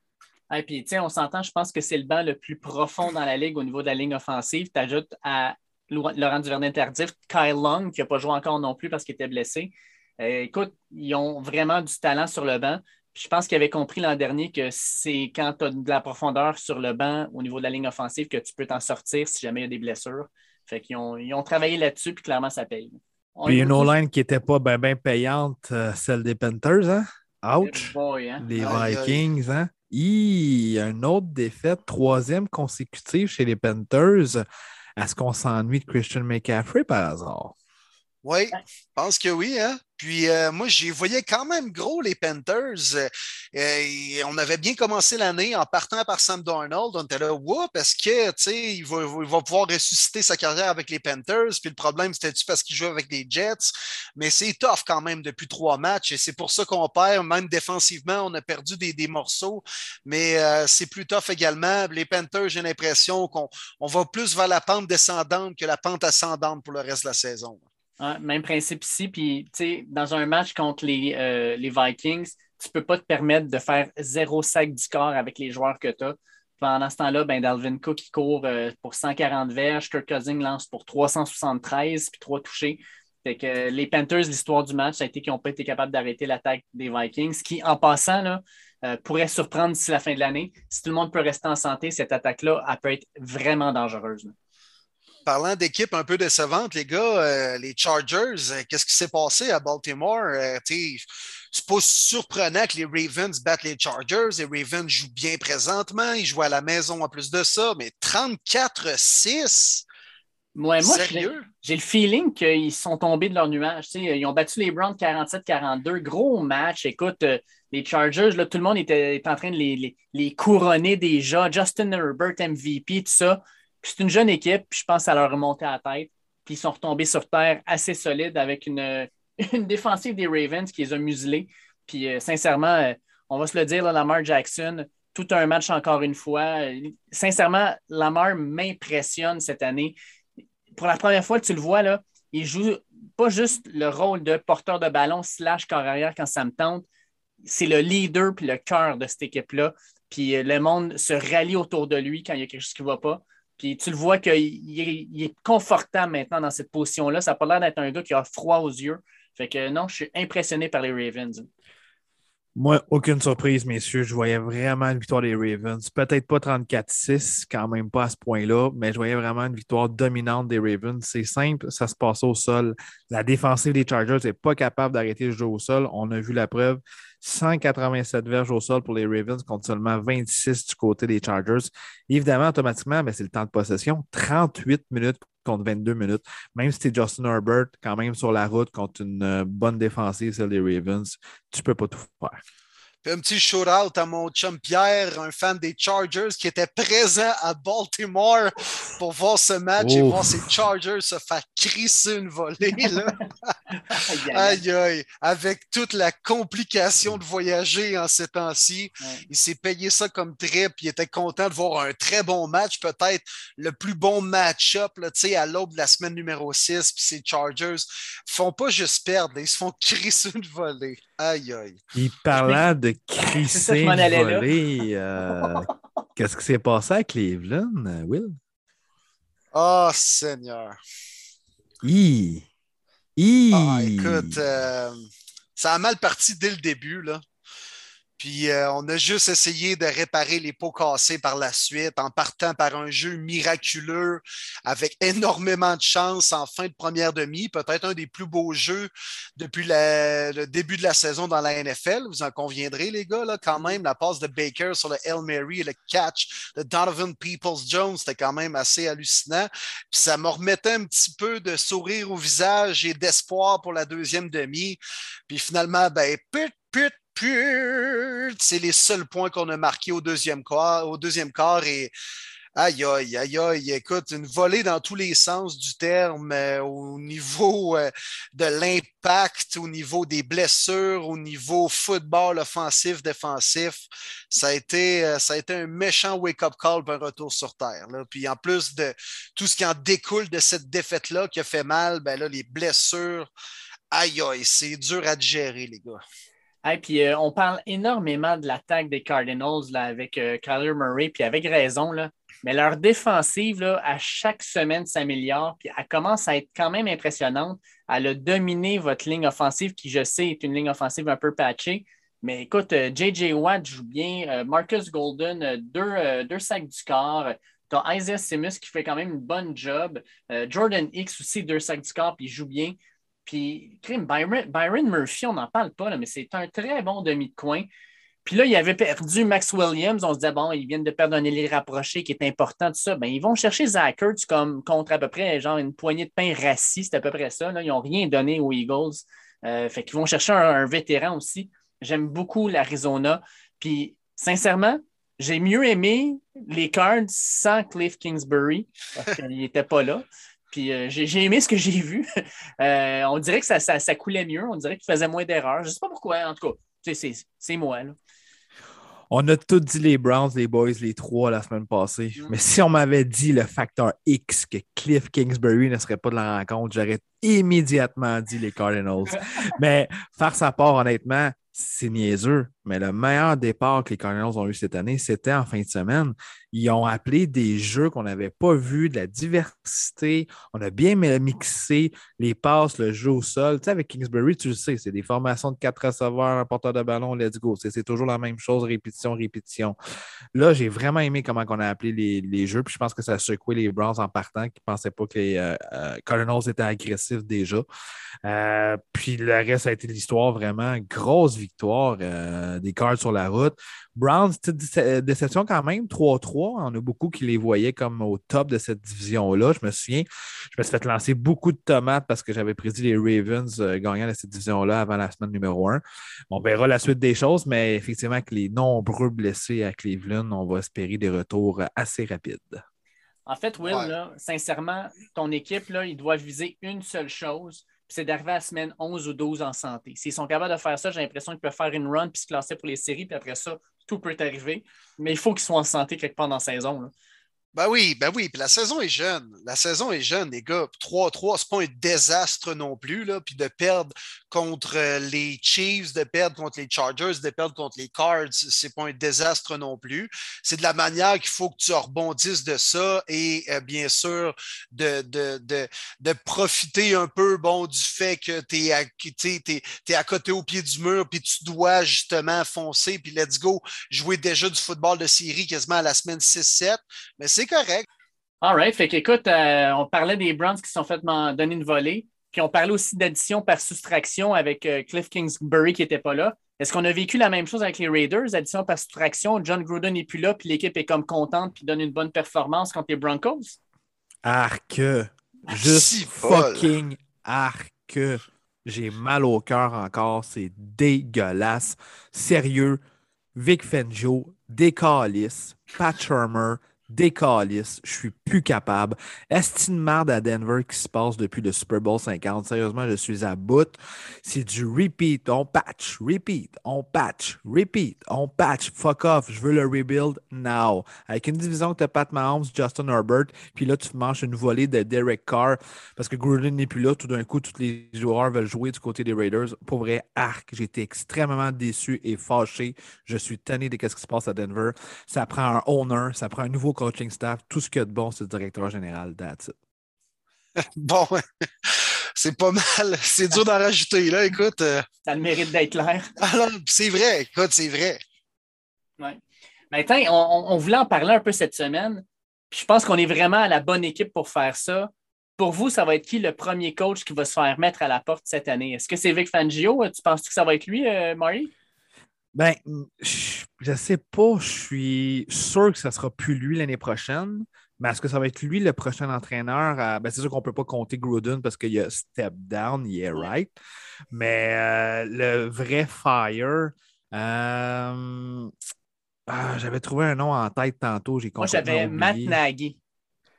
Et puis, on s'entend, je pense que c'est le banc le plus profond dans la ligue au niveau de la ligne offensive. Tu ajoutes à Laurent Duvernay-Tardif, Kyle Long, qui n'a pas joué encore non plus parce qu'il était blessé. Euh, écoute, ils ont vraiment du talent sur le banc. je pense qu'ils avaient compris l'an dernier que c'est quand tu as de la profondeur sur le banc au niveau de la ligne offensive que tu peux t'en sortir si jamais il y a des blessures. Fait qu'ils ont, ils ont travaillé là-dessus, puis clairement, ça paye. puis une O-line qui n'était pas bien payante, euh, celle des Panthers, hein? Ouch! Hein? Les Vikings, hein? Hi, une autre défaite, troisième consécutive chez les Panthers. Est-ce qu'on s'ennuie de Christian McCaffrey par hasard? Oui, je pense que oui. Hein? Puis euh, moi, j'y voyais quand même gros les Panthers. Euh, on avait bien commencé l'année en partant par Sam Darnold. On était là, whoop, parce que il va, pouvoir ressusciter sa carrière avec les Panthers? Puis le problème, c'était-tu parce qu'il jouait avec les Jets? Mais c'est tough quand même depuis trois matchs. Et c'est pour ça qu'on perd. Même défensivement, on a perdu des, morceaux. Mais euh, c'est plus tough également. Les Panthers, j'ai l'impression qu'on on va plus vers la pente descendante que la pente ascendante pour le reste de la saison même principe ici. Puis, dans un match contre les, euh, les Vikings, tu ne peux pas te permettre de faire zéro sac du corps avec les joueurs que tu as. Pendant ce temps-là, ben, Dalvin Cook qui court euh, pour 140 verges, Kirk Cousins lance pour 373 puis trois touchés. Fait que les Panthers, l'histoire du match, ça a été qu'ils n'ont pas été capables d'arrêter l'attaque des Vikings, qui, en passant, là, euh, pourrait surprendre d'ici la fin de l'année. Si tout le monde peut rester en santé, cette attaque-là, elle peut être vraiment dangereuse parlant d'équipe un peu décevante, les gars, euh, les Chargers, euh, qu'est-ce qui s'est passé à Baltimore? Euh, c'est pas surprenant que les Ravens battent les Chargers. Les Ravens jouent bien présentement. Ils jouent à la maison en plus de ça, mais 34-6. moi, j'ai le feeling qu'ils sont tombés de leur nuage. ils ont battu les Browns 47-42. Gros match. Écoute, les Chargers, là, tout le monde était, en train de les, les couronner déjà. Justin Herbert, MVP, tout ça c'est une jeune équipe, puis je pense ça leur a remonté à la tête. Puis ils sont retombés sur terre assez solides avec une, défensive des Ravens qui les a muselés. Puis euh, sincèrement, euh, on va se le dire, Lamar Jackson, tout un match encore une fois. Sincèrement, Lamar m'impressionne cette année. Pour la première fois, tu le vois, là, il joue pas juste le rôle de porteur de ballon slash corps arrière quand ça me tente. C'est le leader puis le cœur de cette équipe-là. Puis euh, le monde se rallie autour de lui quand il y a quelque chose qui ne va pas. Puis tu le vois qu'il est, confortable maintenant dans cette position-là. Ça n'a pas l'air d'être un gars qui a froid aux yeux. Fait que non, je suis impressionné par les Ravens. Moi, aucune surprise, messieurs. Je voyais vraiment une victoire des Ravens. Peut-être pas 34-6, quand même pas à ce point-là, mais je voyais vraiment une victoire dominante des Ravens. C'est simple, ça se passe au sol. La défensive des Chargers n'est pas capable d'arrêter le jeu au sol. On a vu la preuve. 187 verges au sol pour les Ravens contre seulement 26 du côté des Chargers. Évidemment, automatiquement, ben, c'est le temps de possession. 38 minutes contre 22 minutes. Même si tu es Justin Herbert, quand même sur la route contre une euh, bonne défensive, celle des Ravens, tu ne peux pas tout faire un petit shout-out à mon chum Pierre, un fan des Chargers qui était présent à Baltimore pour voir ce match et voir ses Chargers se faire crisser une volée. aïe, aïe, Avec toute la complication de voyager en ces temps-ci, il s'est payé ça comme trip. Il était content de voir un très bon match, peut-être le plus bon match-up à l'aube de la semaine numéro 6. Puis ces Chargers font pas juste perdre, ils se font crisser une volée. Aïe, aïe. Il parlait de crisser volée. Euh, qu'est-ce qui s'est passé à Cleveland, Will? Oh, Seigneur. I. Ah, écoute, euh, ça a mal parti dès le début. Là. Puis euh, on a juste essayé de réparer les pots cassés par la suite en partant par un jeu miraculeux avec énormément de chance en fin de première demi. Peut-être un des plus beaux jeux depuis le début de la saison dans la NFL. Vous en conviendrez, les gars, là, quand même. La passe de Baker sur le Hail Mary et le catch de Donovan Peoples-Jones, c'était quand même assez hallucinant. Puis ça me remettait un petit peu de sourire au visage et d'espoir pour la deuxième demi. Puis finalement, ben, put, put, c'est les seuls points qu'on a marqués au deuxième quart, au deuxième quart et aïe aïe aïe aïe, écoute, une volée dans tous les sens du terme euh, au niveau euh, de l'impact, au niveau des blessures, au niveau football offensif, défensif. Ça a été, euh, ça a été un méchant wake-up call pour un retour sur terre. Puis en plus de tout ce qui en découle de cette défaite-là qui a fait mal, ben là, les blessures, aïe aïe, c'est dur à digérer, les gars. Puis euh, on parle énormément de l'attaque des Cardinals avec euh, Kyler Murray, puis avec raison. Mais leur défensive, à chaque semaine, s'améliore, puis elle commence à être quand même impressionnante. Elle a dominé votre ligne offensive, qui, je sais, est une ligne offensive un peu patchée. Mais écoute, J.J. Euh, Watt joue bien, Marcus Golden, deux, deux sacs du corps. Tu as Isaiah Simmons qui fait quand même une bonne job. Jordan X aussi, deux sacs du corps, puis il joue bien. Puis, Byron, Murphy, on n'en parle pas, mais c'est un très bon demi de coin. Puis là, il avait perdu Max Williams. On se disait, bon, ils viennent de perdre un ailier rapproché qui est important, tout ça. Bien, ils vont chercher Zach Ertz comme contre à peu près une poignée de pain rassis, c'est à peu près ça. Là. Ils n'ont rien donné aux Eagles. Euh, fait qu'ils vont chercher un, vétéran aussi. J'aime beaucoup l'Arizona. Puis, sincèrement, j'ai mieux aimé les Cards sans Cliff Kingsbury parce qu'il n'était pas là. Puis euh, j'ai aimé ce que j'ai vu. Euh, on dirait que ça, ça, coulait mieux. On dirait qu'il faisait moins d'erreurs. Je ne sais pas pourquoi. En tout cas, c'est moi. On a tous dit les Browns, les Boys, les trois la semaine passée. Mm. Mais si on m'avait dit le facteur X que Cliff Kingsbury ne serait pas de la rencontre, j'aurais immédiatement dit les Cardinals. Mais faire sa part, honnêtement, c'est niaiseux, mais le meilleur départ que les Cardinals ont eu cette année, c'était en fin de semaine. Ils ont appelé des jeux qu'on n'avait pas vus, de la diversité. On a bien mixé les passes, le jeu au sol. Tu sais, avec Kingsbury, tu le sais, c'est des formations de quatre receveurs, un porteur de ballon, let's go. C'est toujours la même chose, répétition, répétition. Là, j'ai vraiment aimé comment on a appelé les, jeux, puis je pense que ça a secoué les Browns en partant, qui ne pensaient pas que les euh, euh, Cardinals étaient agressifs déjà. Euh, puis le reste a été l'histoire vraiment grosse victoire euh, des Cards sur la route. Browns, déception quand même, 3-3. On a beaucoup qui les voyaient comme au top de cette division-là. Je me souviens, je me suis fait lancer beaucoup de tomates parce que j'avais prédit les Ravens euh, gagnant de cette division-là avant la semaine numéro 1. On verra la suite des choses, mais effectivement, avec les nombreux blessés à Cleveland, on va espérer des retours assez rapides. En fait, Will, sincèrement, ton équipe, là, il doit viser une seule chose, c'est d'arriver à semaine 11 ou 12 en santé. S'ils sont capables de faire ça, j'ai l'impression qu'ils peuvent faire une run puis se classer pour les séries, puis après ça, tout peut arriver. Mais il faut qu'ils soient en santé quelque part dans la saison. Ben oui, ben oui. Puis la saison est jeune. La saison est jeune, les gars. 3-3, c'est pas un désastre non plus. Là. Puis de perdre contre euh, les Chiefs, de perdre contre les Chargers, de perdre contre les Cards, c'est pas un désastre non plus. C'est de la manière qu'il faut que tu rebondisses de ça et euh, bien sûr de, de, de, de, profiter un peu bon, du fait que tu es, es, es, à côté au pied du mur, puis tu dois justement foncer, puis let's go, jouer déjà du football de série quasiment à la semaine 6-7. Mais c'est correct. All right. Fait qu'écoute, euh, on parlait des Browns qui se sont fait donner une volée. Puis on parlait aussi d'addition par soustraction avec euh, Cliff Kingsbury qui n'était pas là. Est-ce qu'on a vécu la même chose avec les Raiders, addition par soustraction? John Gruden n'est plus là, puis l'équipe est comme contente, puis donne une bonne performance contre les Broncos? Arc. Juste fucking arc. J'ai mal au cœur encore. C'est dégueulasse. Sérieux. Vic Fangio, Decalis, Pat Shermer, décalisse, je suis plus capable. Est-ce une merde à Denver qui se passe depuis le Super Bowl 50? Sérieusement, je suis à bout. C'est du repeat, on patch, repeat, on patch, repeat, on patch. Fuck off, je veux le rebuild now. Avec une division que tu as Pat Mahomes, Justin Herbert, puis là, tu manges une volée de Derek Carr parce que Gruden n'est plus là. Tout d'un coup, tous les joueurs veulent jouer du côté des Raiders. Pour vrai, arc, j'ai été extrêmement déçu et fâché. Je suis tanné de ce qui se passe à Denver. Ça prend un owner, ça prend un nouveau coaching staff, tout ce qu'il y a de bon, c'est le directeur général. That's Bon, c'est pas mal. C'est dur d'en rajouter, là, écoute. Euh. Ça a le mérite d'être clair. Alors, c'est vrai, écoute, c'est vrai. Oui. Maintenant, on, voulait en parler un peu cette semaine. je pense qu'on est vraiment à la bonne équipe pour faire ça. Pour vous, ça va être qui le premier coach qui va se faire mettre à la porte cette année? Est-ce que c'est Vic Fangio? Tu penses que ça va être lui, euh, Marie? Ben, je ne sais pas, je suis sûr que ça ne sera plus lui l'année prochaine, mais est-ce que ça va être lui le prochain entraîneur? Ben, c'est sûr qu'on ne peut pas compter Gruden parce qu'il y a step down, yeah, right. Mais euh, le vrai Fire, euh, ah, j'avais trouvé un nom en tête tantôt. J'ai Moi, j'avais Matt Nagy.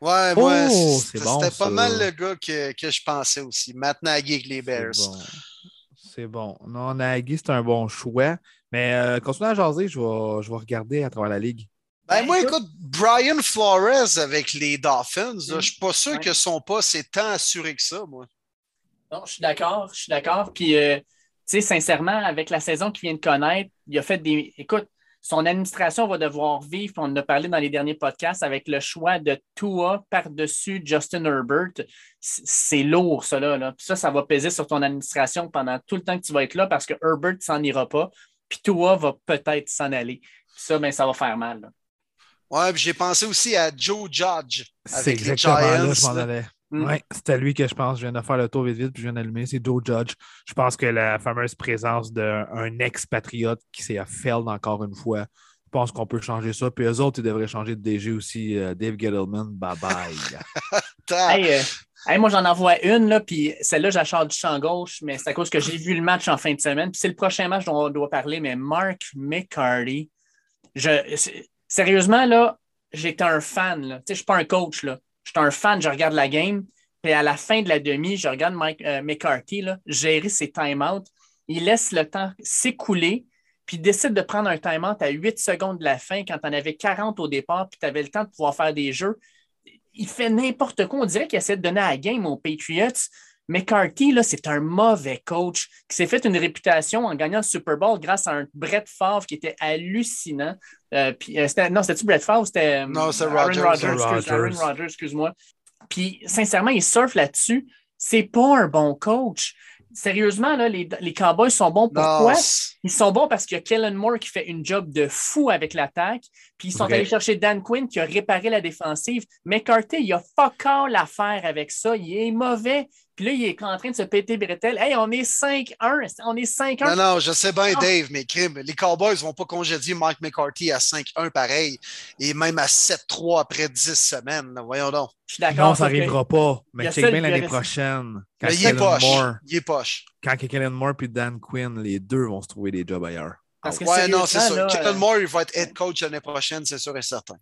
Ouais, moi, oh, c'était pas mal le gars que, que, je pensais aussi. Matt Nagy avec les Bears. C'est bon. Non, Nagy, c'est un bon choix. Mais euh, continuez à jaser, je vais, je vais regarder à travers la ligue. Ben, moi, écoute, Brian Flores avec les Dolphins, je ne suis pas sûr que son poste est tant assuré que ça, moi. Non, je suis d'accord, je suis d'accord. Puis, euh, tu sais, sincèrement, avec la saison qu'il vient de connaître, il a fait des. Écoute, son administration va devoir vivre, on en a parlé dans les derniers podcasts, avec le choix de Tua par-dessus Justin Herbert. C'est lourd, ça, là. ça, ça va peser sur ton administration pendant tout le temps que tu vas être là parce que Herbert s'en ira pas puis toi va peut-être s'en aller. ça, ben, ça va faire mal. Ouais, puis j'ai pensé aussi à Joe Judge. C'est exactement là, je m'en allais. Mm. Ouais, c'était lui que je pense. Je viens de faire le tour vite vite, puis je viens d'allumer. C'est Joe Judge. Je pense que la fameuse présence d'un ex-patriote qui s'est failed encore une fois, je pense qu'on peut changer ça. Puis eux autres, ils devraient changer de DG aussi. Euh, Dave Gettleman, bye bye. hey, euh, moi, j'en envoie une, là, puis celle-là, j'achète du champ gauche, mais c'est à cause que j'ai vu le match en fin de semaine. Puis c'est le prochain match dont on doit parler, mais Mark McCarty, je, sérieusement, là, j'étais un fan. Tu sais, je ne suis pas un coach, là. J'étais un fan, je regarde la game. Puis à la fin de la demi, je regarde Mike euh, McCarthy là, gérer ses time-outs. Il laisse le temps s'écouler, puis il décide de prendre un time-out à 8 secondes de la fin quand tu en avais 40 au départ, puis tu avais le temps de pouvoir faire des jeux il fait n'importe quoi. On dirait qu'il essaie de donner à la game aux Patriots. McCarthy, là, c'est un mauvais coach qui s'est fait une réputation en gagnant le Super Bowl grâce à un Brett Favre qui était hallucinant. Euh, puis, euh, non, c'était-tu Brett Favre? C'était non, c'est Aaron Rodgers. Aaron Rodgers, excuse-moi. Puis, sincèrement, il surfe là-dessus. C'est pas un bon coach sérieusement, là, les, les, Cowboys sont bons. Pourquoi? ils sont bons parce qu'il y a Kellen Moore qui fait une job de fou avec l'attaque. Puis ils sont allés chercher Dan Quinn qui a réparé la défensive. McCarthy, il a fuck all à faire avec ça. Il est mauvais. Puis là, il est en train de se péter Bretel. Hey, on est 5-1. On est 5-1. Non, non, je sais bien, ah. Dave, mais crime, les Cowboys ne vont pas congédier Mike McCarthy à 5-1 pareil et même à 7-3 après 10 semaines. Voyons donc. Je suis d'accord. Non, ça n'arrivera pas. Mais check bien l'année prochaine. mais il est poche. il est poche. Quand Kellen Moore et Dan Quinn, les deux vont se trouver des jobs ailleurs. Parce que ouais, non, c'est sûr. Kellen Moore, il va être head coach l'année prochaine, c'est sûr et certain.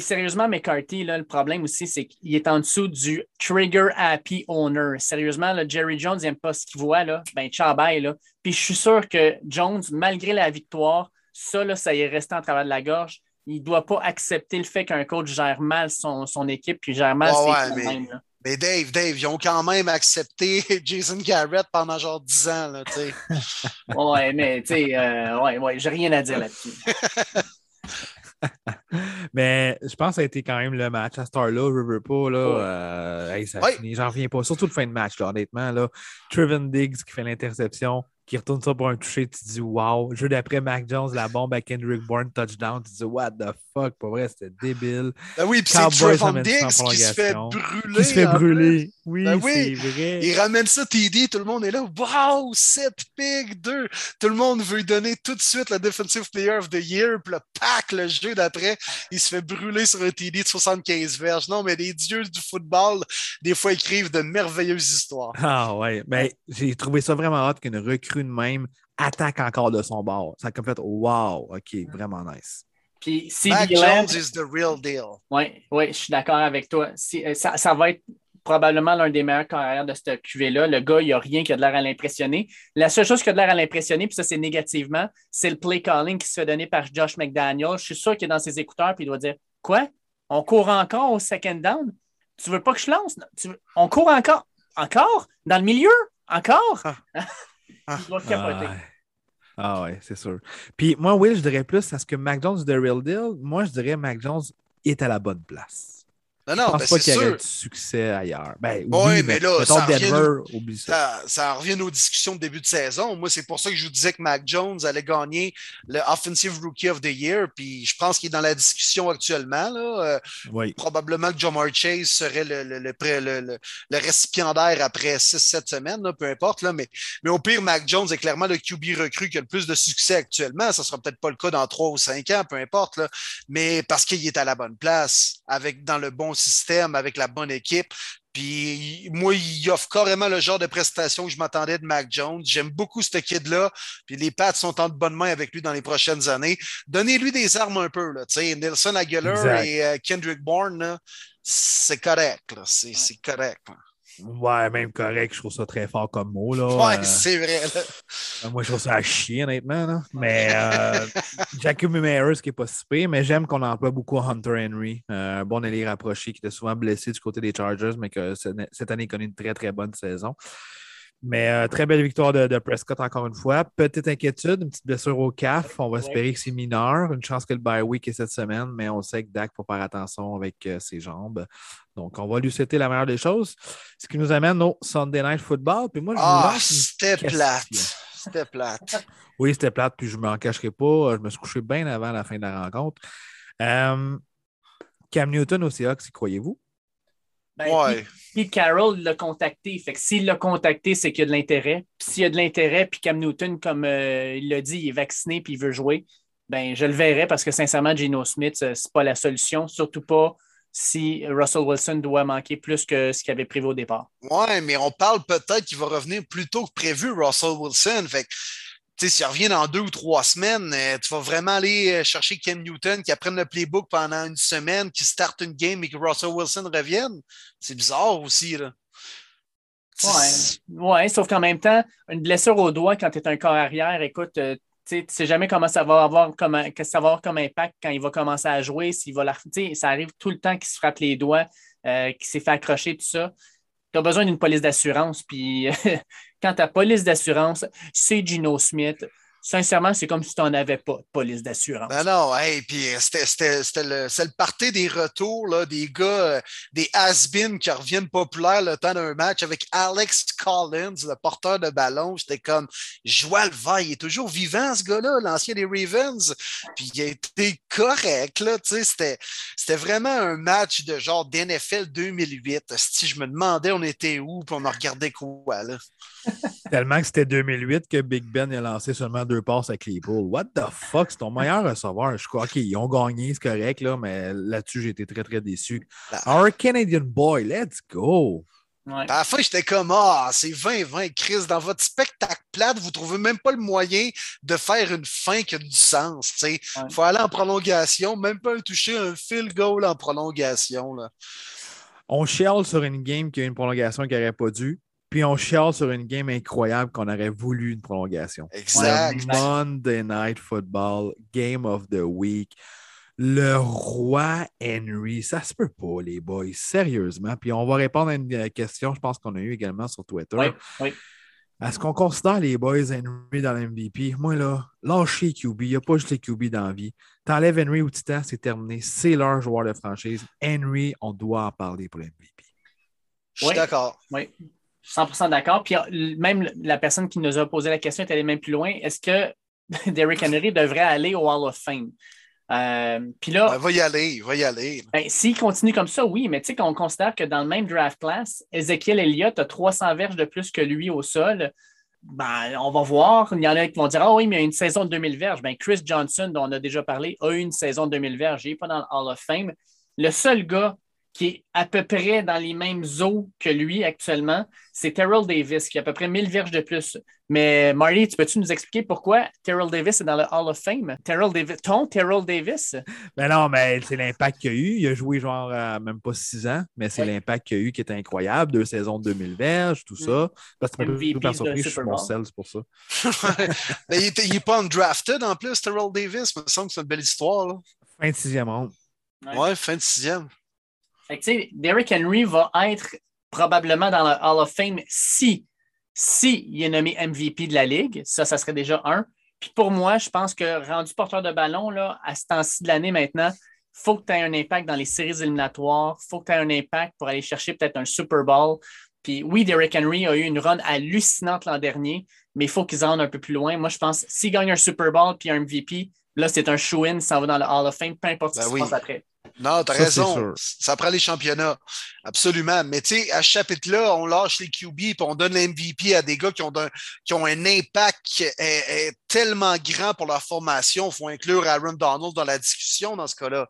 Sérieusement, McCarthy, là, le problème aussi, c'est qu'il est en dessous du trigger happy owner. Sérieusement, Jerry Jones n'aime pas ce qu'il voit. Là. Ben, bye, là. Puis je suis sûr que Jones, malgré la victoire, ça, là, ça y est resté en travers de la gorge. Il ne doit pas accepter le fait qu'un coach gère mal son, son équipe puis gère mal ses ouais, mais, Dave, Dave, ils ont quand même accepté Jason Garrett pendant genre 10 ans. Là, ouais, mais tu sais, euh, ouais, ouais, j'ai rien à dire là-dessus. Mais je pense que ça a été quand même le match à Star-là, River pas, là. Ouais. Euh, hey, ça finit, j'en reviens pas. Surtout le fin de match, là, honnêtement. Là. Triven Diggs qui fait l'interception, qui retourne ça pour un toucher, tu dis wow. Jeu d'après Mac Jones, la bombe à Kendrick Bourne, touchdown, tu dis what the fuck, pour vrai, c'était débile. Ben oui, puis c'est Trevon Diggs qui se fait brûler. Qui se fait brûler. Oui, ben oui. c'est vrai. Il ramène ça TD, tout le monde est là. Wow, 7 pick 2. Tout le monde veut lui donner tout de suite le Defensive Player of the Year, puis le pack, le jeu d'après, il se fait brûler sur un TD de 75 verges. Non, mais les dieux du football, des fois, écrivent de merveilleuses histoires. Ah ouais, mais j'ai trouvé ça vraiment hot qu'une recrue de même attaque encore de son bord. Ça a comme fait wow, ok, vraiment nice. Puis Mac Jones is the real deal. Oui, ouais, je suis d'accord avec toi. Ça, ça, va être probablement l'un des meilleurs carrières de cette QV-là. Le gars, il n'y a rien qui a de l'air à l'impressionner. La seule chose qui a de l'air à l'impressionner, puis ça, c'est négativement, c'est le play calling qui se fait donner par Josh McDaniel. Je suis sûr qu'il est dans ses écouteurs, puis il doit dire Quoi? On court encore au second down? Tu veux pas que je lance? Tu veux... On court encore? Encore? Dans le milieu? Encore? Ah. Ah. il doit capoter. Ah. Ah ouais, c'est sûr. Puis moi, Will, je dirais plus à ce que Mac Jones, the real deal. Moi, je dirais Mac Jones est à la bonne place. Non, non, je pense ben, pas qu'il y sûr. ait du succès ailleurs. Ben, oui, mais, là, ça Denver, revient, oublie ça. ça. ça. revient aux discussions de début de saison. Moi, c'est pour ça que je vous disais que Mac Jones allait gagner le Offensive Rookie of the Year. Puis je pense qu'il est dans la discussion actuellement. Là. Euh, oui. Probablement que Jamar Chase serait le, le, le, le récipiendaire après 6-7 semaines, là, peu importe. Là. Mais, mais au pire, Mac Jones est clairement le QB recru qui a le plus de succès actuellement. Ça ne sera peut-être pas le cas dans 3 ou 5 ans, peu importe. Là. Mais parce qu'il est à la bonne place, avec dans le bon système, avec la bonne équipe. Puis moi, il offre carrément le genre de prestation que je m'attendais de Mac Jones. J'aime beaucoup ce kid-là. Puis les Pats sont en bonne main avec lui dans les prochaines années. Donnez-lui des armes un peu. Là, Nelson Aguilar exact. et euh, Kendrick Bourne, c'est correct. C'est ouais. correct. Là. Ouais, même correct, je trouve ça très fort comme mot. Là. Ouais, euh, c'est vrai. Là. Moi, je trouve ça à chier, honnêtement. Là. Mais euh, Jacob Meyers, qui n'est pas si pire, mais j'aime qu'on emploie beaucoup Hunter Henry, euh, un bon allié rapproché qui était souvent blessé du côté des Chargers, mais que cette année connaît une très, très bonne saison. Mais euh, très belle victoire de, de, Prescott encore une fois. Petite inquiétude, une petite blessure au CAF. On va ouais. espérer que c'est mineur. Une chance que le bye week est cette semaine, mais on sait que Dak faut faire attention avec euh, ses jambes. Donc, on va lui souhaiter la meilleure des choses. Ce qui nous amène au Sunday Night Football. Puis moi, je ah, c'était plate. C'était plate. oui, c'était plate, puis je ne m'en cacherai pas. Je me suis couché bien avant la fin de la rencontre. Euh, Cam Newton au Seahawks, y croyez-vous? Ben, ouais. Pete Carroll l'a contacté. Fait que s'il l'a contacté, c'est qu'il y a de l'intérêt. Puis s'il y a de l'intérêt, puis Cam Newton, comme euh, il l'a dit, il est vacciné puis il veut jouer, ben je le verrai parce que sincèrement, Geno Smith, c'est pas la solution. Surtout pas si Russell Wilson doit manquer plus que ce qu'il avait prévu au départ. Ouais, mais on parle peut-être qu'il va revenir plus tôt que prévu, Russell Wilson. Fait que tu sais, s'il revient dans deux ou trois semaines, euh, tu vas vraiment aller chercher Cam Newton qui apprenne le playbook pendant une semaine, qui starte une game et que Russell Wilson revienne. C'est bizarre aussi, là. Ouais. ouais, sauf qu'en même temps, une blessure au doigt quand tu es un corps arrière, écoute, tu sais jamais comment ça va avoir comme, que comme impact quand il va commencer à jouer, s'il va la, ça arrive tout le temps qu'il se frappe les doigts, euh, qu'il s'est fait accrocher, tout ça tu as besoin d'une police d'assurance. Puis quand ta police d'assurance, c'est Gino Smith, sincèrement, c'est comme si tu n'en avais pas de police d'assurance. Non, non, hey, puis c'était le, le party des retours, là, des gars, euh, des has-been qui reviennent populaires le temps d'un match avec Alex Collins, le porteur de ballon. J'étais comme, joie le vert, il est toujours vivant, ce gars-là, l'ancien des Ravens. Puis il a été correct, là, tu sais, c'était vraiment un match de genre d'NFL 2008. Si je me demandais on était où, puis on a regardé quoi, là. Tellement que c'était 2008 que Big Ben a lancé seulement deux passes à Claypool. What the fuck? C'est ton meilleur receveur. Je crois OK, ils ont gagné, c'est correct, là, mais là-dessus, j'ai été très, très déçu. Our Canadian boy, let's go! Ouais. À la fin, j'étais comme Ah, c'est 20-20, Chris. Dans votre spectacle plate, vous ne trouvez même pas le moyen de faire une fin qui a du sens. Il ouais. faut aller en prolongation, même pas toucher un field goal en prolongation. Là. On chiale sur une game qui a une prolongation qui n'aurait pas dû. Puis on chiale sur une game incroyable qu'on aurait voulu une prolongation. Exact. Monday Night Football, Game of the Week. Le roi Henry, ça se peut pas, les boys, sérieusement. Puis on va répondre à une euh, question, je pense qu'on a eu également sur Twitter. Oui, oui. Est-ce qu'on considère les boys Henry dans l'MVP? Moi, là, lâchez QB. Il n'y a pas juste les QB dans la vie. T'enlèves Henry ou Titan, c'est terminé. C'est leur joueur de franchise. Henry, on doit en parler pour l'MVP. Je suis Oui. d'accord. Oui, 100% d'accord. Puis euh, même la personne qui nous a posé la question est allée même plus loin. Est-ce que Derrick Henry devrait aller au Hall of Fame? Euh, puis là, Ben, va y aller, va y aller. ben, s'il continue comme ça, oui, mais tu sais qu'on considère que dans le même draft class, Ezekiel Elliott a 300 verges de plus que lui au sol. Ben, on va voir. Il y en a qui vont dire Ah oui, mais il y a une saison de 2000 verges. Ben, Chris Johnson, dont on a déjà parlé, a eu une saison de 2000 verges. Il n'est pas dans le Hall of Fame. Le seul gars qui est à peu près dans les mêmes eaux que lui actuellement, c'est Terrell Davis, qui a à peu près 1000 verges de plus. Mais Marty, tu peux-tu nous expliquer pourquoi Terrell Davis est dans le Hall of Fame? Terrell Davis, ton Terrell Davis? Ben non, mais c'est l'impact qu'il y a eu. Il a joué genre à même pas six ans, mais c'est Oui. l'impact qu'il y a eu qui est incroyable. Deux saisons de 2000 verges, tout ça. Parce que tu MVP m'as pas de surpris, je suis mon sel, c'est pour ça. Mais il n'est pas undrafted en plus, Terrell Davis. Il me semble que c'est une belle histoire. Là. Fin de sixième ronde. Ouais. Ouais, fin de sixième. Fait que, Derrick Henry va être probablement dans le Hall of Fame si, si il est nommé MVP de la Ligue. Ça, ça serait déjà un. Puis pour moi, je pense que rendu porteur de ballon, là, à ce temps-ci de l'année maintenant, il faut que tu aies un impact dans les séries éliminatoires. Il faut que tu aies un impact pour aller chercher peut-être un Super Bowl. Puis oui, Derrick Henry a eu une run hallucinante l'an dernier, mais il faut qu'ils en aillent un peu plus loin. Moi, je pense s'il gagne un Super Bowl puis un MVP, là, c'est un shoe-in, ça va dans le Hall of Fame, peu importe ce Ben qui oui. se passe après. Non, t'as raison. Ça prend les championnats. Absolument. Mais tu sais, à ce chapitre-là, on lâche les QB et on donne l'MVP à des gars qui ont, d'un- qui ont un impact qui est, est tellement grand pour leur formation. Il faut inclure Aaron Donald dans la discussion dans ce cas-là.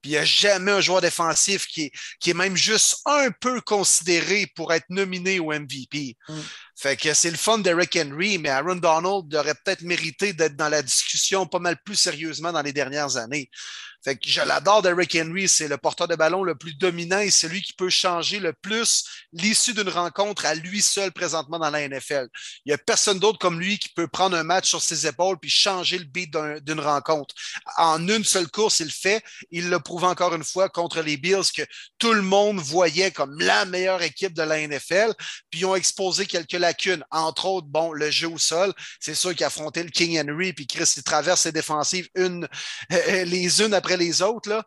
Puis il n'y a jamais un joueur défensif qui est, qui est même juste un peu considéré pour être nominé au MVP. Mm. Fait que c'est le fun d'Eric Henry, mais Aaron Donald aurait peut-être mérité d'être dans la discussion pas mal plus sérieusement dans les dernières années. Fait que je l'adore d'Eric Henry, c'est le porteur de ballon le plus dominant et c'est lui qui peut changer le plus l'issue d'une rencontre à lui seul présentement dans la NFL. Il n'y a personne d'autre comme lui qui peut prendre un match sur ses épaules puis changer le beat d'un- d'une rencontre. En une seule course, il le fait. Il l'a prouvé encore une fois contre les Bills que tout le monde voyait comme la meilleure équipe de la NFL. Puis ils ont exposé quelques lacunes. Entre autres, bon, le jeu au sol. C'est sûr qu'il a affronté le King Henry puis Chris, il traverse ses défensives une, les unes après les autres. Là.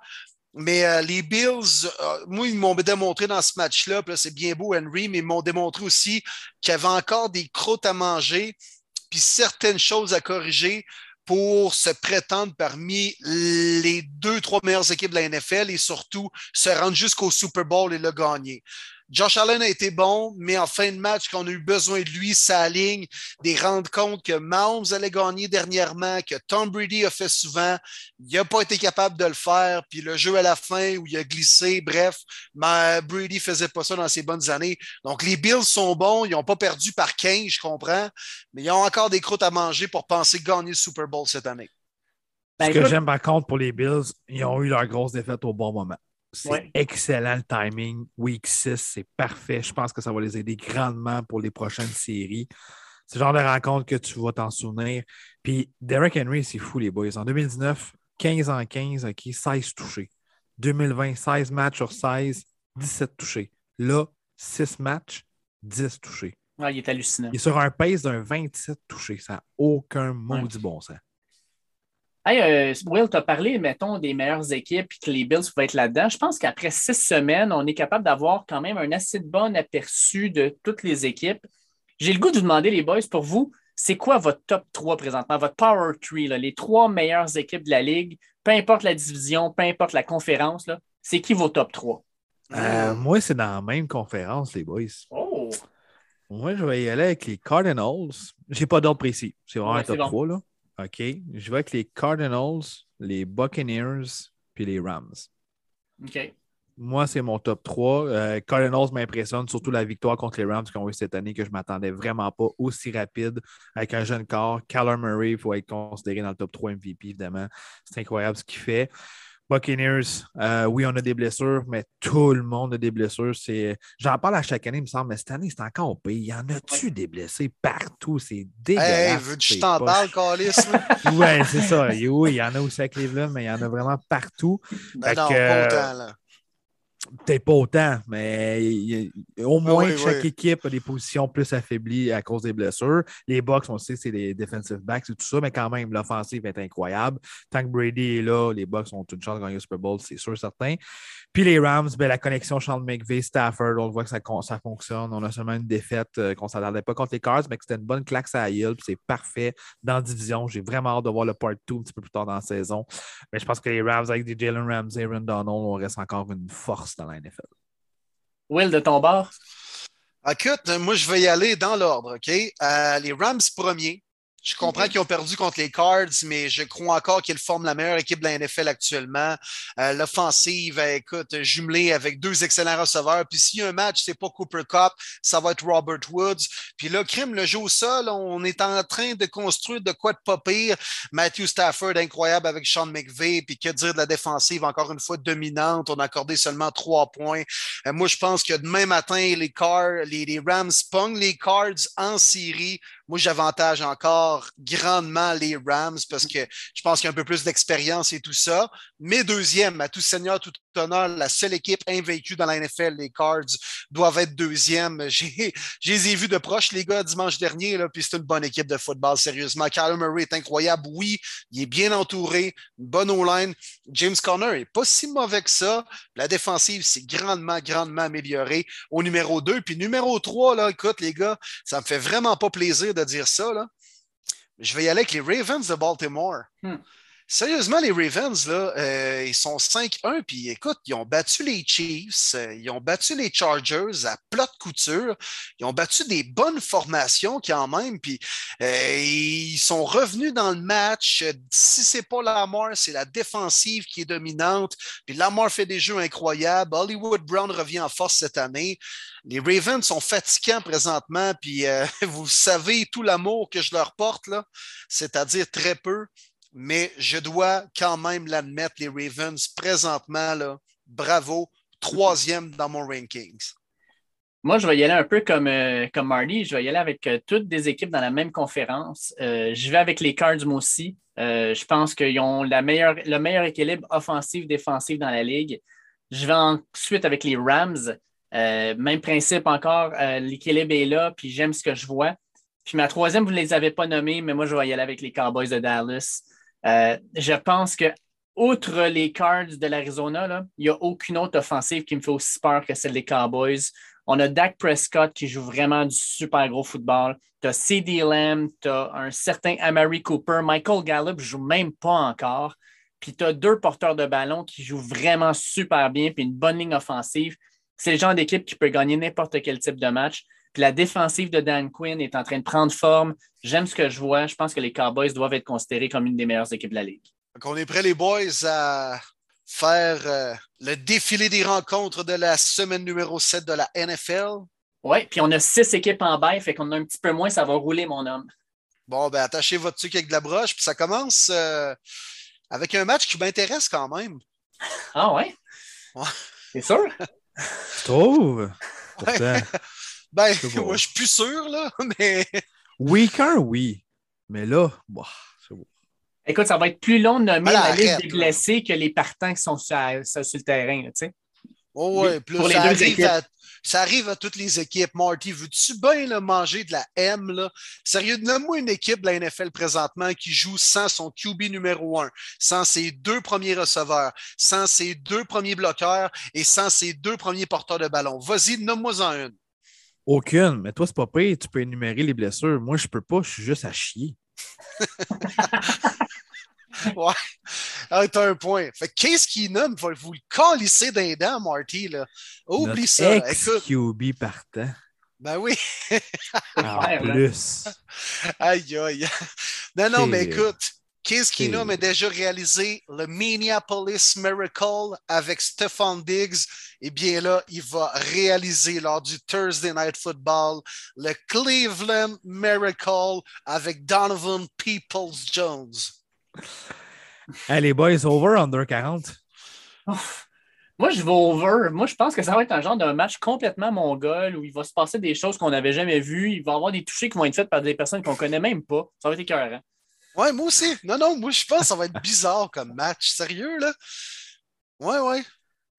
Mais euh, les Bills, euh, moi, ils m'ont démontré dans ce match-là, c'est bien beau, Henry, mais ils m'ont démontré aussi qu'il y avait encore des croûtes à manger, puis certaines choses à corriger pour se prétendre parmi les deux, trois meilleures équipes de la NFL et surtout se rendre jusqu'au Super Bowl et le gagner. Josh Allen a été bon, mais en fin de match, quand on a eu besoin de lui, sa ligne, des rendre compte que Mahomes allait gagner dernièrement, que Tom Brady a fait souvent, il n'a pas été capable de le faire, puis le jeu à la fin où il a glissé, bref, mais Brady ne faisait pas ça dans ses bonnes années. Donc les Bills sont bons, ils n'ont pas perdu par 15, je comprends, mais ils ont encore des croûtes à manger pour penser gagner le Super Bowl cette année. Ben, Ce que écoute, j'aime par contre pour les Bills, ils ont eu leur grosse défaite au bon moment. C'est Ouais. excellent le timing. Week 6, c'est parfait. Je pense que ça va les aider grandement pour les prochaines séries. C'est le genre de rencontre que tu vas t'en souvenir. Puis Derek Henry, c'est fou, les boys. En 2019, 15 en 15, OK, 16 touchés. 2020, 16 matchs sur 16, 17 touchés. Là, 6 matchs, 10 touchés. ah, il est hallucinant. Il est sur un pace d'un 27 touchés. Ça n'a aucun maudit bon sens. Hey, euh, Will, tu as parlé, mettons, des meilleures équipes et que les Bills pouvaient être là-dedans. Je pense qu'après six semaines, on est capable d'avoir quand même un assez bon aperçu de toutes les équipes. J'ai le goût de vous demander, les boys, pour vous, c'est quoi votre top 3 présentement, votre Power 3, là, les trois meilleures équipes de la Ligue, peu importe la division, peu importe la conférence, là, c'est qui vos top 3? Euh, moi, c'est dans la même conférence, les boys. Oh! Moi, je vais y aller avec les Cardinals. J'ai pas d'ordre précis. C'est vraiment Ouais, un top bon. 3, là. OK? Je vais avec les Cardinals, les Buccaneers, puis les Rams. OK. Moi, c'est mon top 3. Euh, Cardinals m'impressionne, surtout la victoire contre les Rams qu'ils ont eu cette année, que je ne m'attendais vraiment pas aussi rapide avec un jeune corps. Kyler Murray, il faut être considéré dans le top 3 MVP, évidemment. C'est incroyable ce qu'il fait. Buccaneers, euh, oui, on a des blessures, mais tout le monde a des blessures. J'en parle à chaque année, il me semble, mais cette année, c'est encore pire. Il y en a-tu des blessés partout? C'est dégueulasse. Hey, veux-tu que je t'en parle, Calis? oui, c'est ça. Oui, il y en a aussi à Cleveland, mais il y en a vraiment partout. Ben non, pas autant, là. Peut-être pas autant, mais au moins chaque équipe a des positions plus affaiblies à cause des blessures. Les Bucks, on sait, c'est les defensive backs et tout ça, mais quand même, l'offensive est incroyable. Tant que Brady est là, les Bucks ont une chance de gagner le Super Bowl, c'est sûr, certain. Puis les Rams, ben, la connexion Sean McVay, Stafford, on voit que ça, ça fonctionne. On a seulement une défaite euh, qu'on ne s'attendait pas contre les Cards, mais que c'était une bonne claque à Hill, c'est parfait dans la division. J'ai vraiment hâte de voir le part 2 un petit peu plus tard dans la saison. Mais je pense que les Rams, avec des Jalen Ramsey, Aaron Donald, on reste encore une force dans la NFL. Will, de ton bord? Écoute, moi, je vais y aller dans l'ordre, OK? Euh, les Rams premiers. Je comprends qu'ils ont perdu contre les Cards, mais je crois encore qu'ils forment la meilleure équipe de la NFL actuellement. Euh, l'offensive, euh, écoute, jumelée avec deux excellents receveurs. Puis s'il y a un match, c'est pas Cooper Cup, ça va être Robert Woods. Puis là, Crime, le jeu au sol, on est en train de construire de quoi de pas pire. Matthew Stafford, incroyable avec Sean McVay. Puis que dire de la défensive, encore une fois dominante. On a accordé seulement trois points. Euh, moi, je pense que demain matin, les, Cards, les, les Rams pongent les Cards en série moi, j'avantage encore grandement les Rams parce que je pense qu'il y a un peu plus d'expérience et tout ça. Mais deuxième, à tout seigneur, tout honneur, la seule équipe invaincue dans la NFL, les Cards, doivent être deuxième. J'ai, les ai vus de proche, les gars, dimanche dernier, là, puis c'est une bonne équipe de football, sérieusement. Kyler Murray est incroyable. Oui, il est bien entouré, une bonne O-line. James Conner n'est pas si mauvais que ça. La défensive s'est grandement, grandement améliorée au numéro 2. Puis numéro 3, là, écoute, les gars, ça me fait vraiment pas plaisir de dire ça. Là. Je vais y aller avec les Ravens de Baltimore. Hmm. Sérieusement, les Ravens, là, euh, ils sont 5-1, puis écoute, ils ont battu les Chiefs, euh, ils ont battu les Chargers à plat de couture, ils ont battu des bonnes formations quand même, puis euh, ils sont revenus dans le match. Si c'est pas Lamar, c'est la défensive qui est dominante, puis Lamar fait des jeux incroyables. Hollywood Brown revient en force cette année. Les Ravens sont fatigants présentement, puis vous savez tout l'amour que je leur porte, là, c'est-à-dire très peu mais je dois quand même l'admettre, les Ravens, présentement, là, bravo, troisième dans mon rankings. Moi, je vais y aller un peu comme, euh, comme Marty. Je vais y aller avec euh, toutes des équipes dans la même conférence. Euh, je vais avec les Cards, moi aussi. je pense qu'ils ont la meilleure, le meilleur équilibre offensif-défensif dans la ligue. Je vais ensuite avec les Rams. même principe encore, l'équilibre est là, puis j'aime ce que je vois. Puis ma troisième, vous ne les avez pas nommés, mais moi, je vais y aller avec les Cowboys de Dallas. Euh, je pense que, outre les Cards de l'Arizona, il n'y a aucune autre offensive qui me fait aussi peur que celle des Cowboys. On a Dak Prescott qui joue vraiment du super gros football. Tu as CD Lamb, tu as un certain Amari Cooper. Michael Gallup ne joue même pas encore. Puis tu as deux porteurs de ballon qui jouent vraiment super bien, puis une bonne ligne offensive. C'est le genre d'équipe qui peut gagner n'importe quel type de match. Puis la défensive de Dan Quinn est en train de prendre forme. J'aime ce que je vois. Je pense que les Cowboys doivent être considérés comme une des meilleures équipes de la Ligue. Donc on est prêts, les boys, à faire euh, le défilé des rencontres de la semaine numéro 7 de la NFL. Oui, puis on a six équipes en bail, fait qu'on a un petit peu moins, ça va rouler, mon homme. Bon, ben attachez votre truc avec de la broche, puis ça commence euh, avec un match qui m'intéresse quand même. Ah ouais? ouais. C'est sûr? Je trouve. Ben, moi, je suis plus sûr, là, mais. Weaker, oui. Mais là, bah, c'est bon. Écoute, ça va être plus long de nommer la liste des blessés que les partants qui sont sur, le terrain, tu sais. Oh, ouais, plus pour les ça, deux arrive équipes. À, ça arrive à toutes les équipes. Marty, veux-tu bien manger de la M? Là? Sérieux, nomme-moi une équipe de la NFL présentement qui joue sans son QB numéro un, sans ses deux premiers receveurs, sans ses deux premiers bloqueurs et sans ses deux premiers porteurs de ballon. Vas-y, nomme-moi-en une. Aucune, mais toi, c'est pas pire, tu peux énumérer les blessures. Moi, je peux pas, je suis juste à chier. ouais. Ah, t'as un point. Fait qu'est-ce qu'il nomme? Faut vous le calisser d'un dents, Marty. Là. Oublie ça. Ex QB partant. Ben oui. en plus. Aïe, aïe. Non, non, mais écoute, Qu'est-ce qu'il a déjà réalisé le Minneapolis Miracle avec Stephon Diggs? Eh bien là, il va réaliser lors du Thursday Night Football le Cleveland Miracle avec Donovan Peoples-Jones. Les boys, over under 40? Moi, je vais over. Moi, je pense que ça va être un genre d'un match complètement mongol où il va se passer des choses qu'on n'avait jamais vues. Il va y avoir des touchés qui vont être faites par des personnes qu'on ne connaît même pas. Ça va être écœurant. Ouais, moi aussi. Non, non, moi, je pense que ça va être bizarre comme match. Sérieux, là? Ouais, ouais.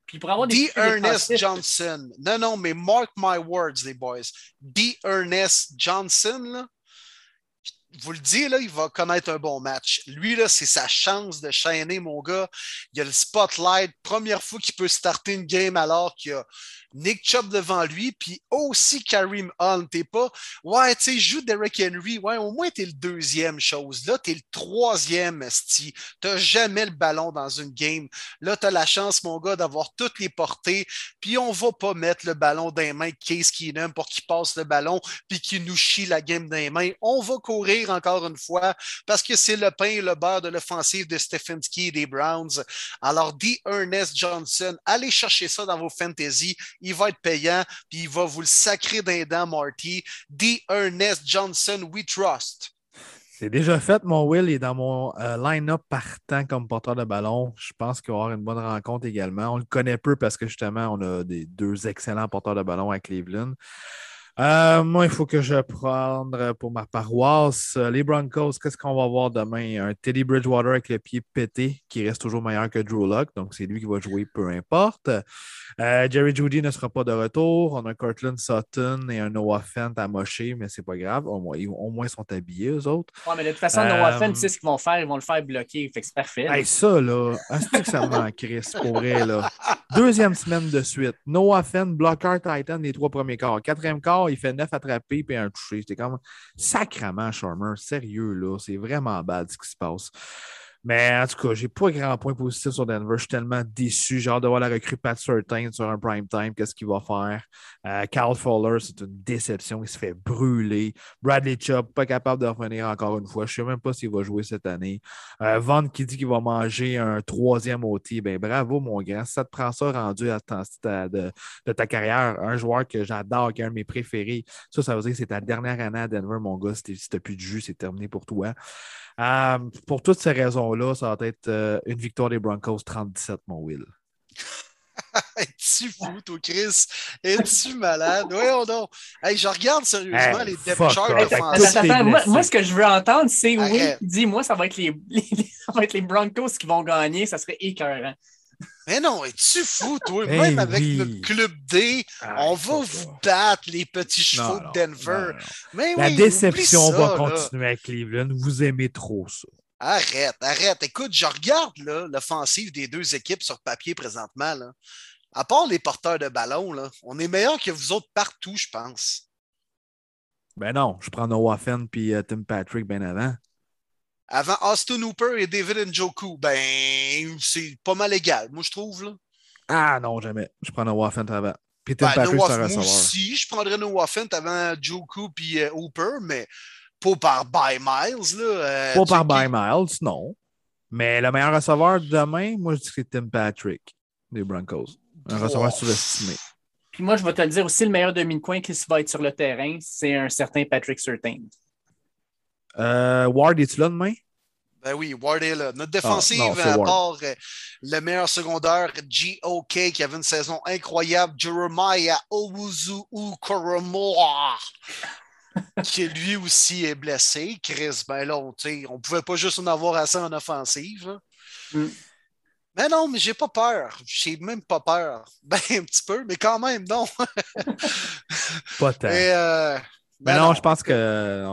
Puis pour avoir des D. Ernest Johnson. Non, non, mais mark my words, les boys. D. Ernest Johnson, là, vous le dites, là, il va connaître un bon match. Lui, là, c'est sa chance de chaîner, mon gars. Il a le spotlight. Première fois qu'il peut starter une game alors qu'il y a Nick Chubb devant lui, puis aussi Kareem Hunt. T'es pas, ouais, tu sais, joue Derek Henry. Ouais, au moins, t'es le deuxième chose. Là, t'es le troisième, Sti. T'as jamais le ballon dans une game. Là, t'as la chance, mon gars, d'avoir toutes les portées, puis on va pas mettre le ballon dans les mains Case Keenum pour qu'il passe le ballon, puis qu'il nous chie la game dans les mains. On va courir encore une fois parce que c'est le pain et le beurre de l'offensive de Stefanski et des Browns. Alors, D. Ernest Johnson, allez chercher ça dans vos fantasy il va être payant, puis il va vous le sacrer d'un dent, Marty. D. Ernest Johnson, we trust. C'est déjà fait, mon Will est dans mon euh, line-up partant comme porteur de ballon. Je pense qu'il va avoir une bonne rencontre également. On le connaît peu parce que justement, on a des deux excellents porteurs de ballon à Cleveland. Euh, moi, il faut que je prenne pour ma paroisse. Euh, les Broncos, qu'est-ce qu'on va voir demain? Un Teddy Bridgewater avec le pied pété qui reste toujours meilleur que Drew Luck. Donc, c'est lui qui va jouer, peu importe. Euh, Jerry Judy ne sera pas de retour. On a Cortland Sutton et un Noah Fent à mocher, mais c'est pas grave. Au moins, au moins, ils sont habillés, eux autres. Ouais, mais de toute façon, Noah Fent, tu sais ce qu'ils vont faire. Ils vont le faire bloquer. Fait que c'est parfait. Hey, ça, là, c'est que ça me manque, Chris, pour vrai, là? Deuxième semaine de suite. Noah Fent, blocker Titan, les trois premiers quarts. Quatrième quart, il fait neuf attrapés et un touché. C'était comme sacrement Charmer. Sérieux, là. C'est vraiment bad ce qui se passe. Mais en tout cas, j'ai pas grand point positif sur Denver. Je suis tellement déçu. J'ai hâte de voir la recrue Pat Certain sur un prime time. Qu'est-ce qu'il va faire? Euh, Cal Fowler, c'est une déception. Il se fait brûler. Bradley Chubb, pas capable de revenir encore une fois. Je sais même pas s'il va jouer cette année. Euh, Vaughn qui dit qu'il va manger un troisième OT. Ben bravo, mon grand. Si ça te prend ça rendu à de, de, ta carrière, un joueur que j'adore, qui est un de mes préférés, ça, ça veut dire que c'est ta dernière année à Denver, mon gars. Si tu n'as plus de jus, c'est terminé pour toi. Euh, pour toutes ces raisons-là, ça va être euh, une victoire des Broncos 37, mon Will. Es-tu fou, toi, Chris? Es-tu malade? Oui, on donc. Hey, je regarde sérieusement les depth charts moi, moi, ce que je veux entendre, c'est oui, dis moi, ça va être les, ça va être les Broncos qui vont gagner. Ça serait écœurant. Mais non, es-tu fou, toi? Même avec le Club D, ah, on va vous battre, les petits chevaux de Denver. Mais La déception va continuer à Cleveland. Vous aimez trop ça. Arrête, arrête. Écoute, je regarde l'offensive des deux équipes sur papier présentement. Là. À part les porteurs de ballon, là, on est meilleur que vous autres partout, je pense. Ben non, je prends Noah Fenn puis euh, Tim Patrick bien avant avant Austin Hooper et David Njoku, ben, c'est pas mal égal, moi, je trouve. Là. Ah non, jamais. Je prends Noah Fent avant. Puis ben, Patrick, Noah, moi aussi, je prendrais Noah Fent avant Njoku puis euh, Hooper, mais pas par By Miles. Là, euh, pas par By Miles, non. Mais le meilleur receveur de demain, moi, je dis que c'est Tim Patrick des Broncos. Un receveur surestimé. Puis moi, je vais te le dire aussi, le meilleur demi-coin qui va être sur le terrain, c'est un certain Patrick Surtain. Euh, Ward, es-tu là demain? Ben oui, Ward est là. Notre ah, défensive, à part euh, le meilleur secondaire, G.O.K., qui avait une saison incroyable, Jeremiah Owuzu Koromoa, qui lui aussi est blessé. Chris, ben là, on ne pouvait pas juste en avoir assez en offensive. Mm. Mais non, mais j'ai pas peur. J'ai même pas peur. Ben, un petit peu, mais quand même, non. pas tant. Euh, mais ben non, je pense que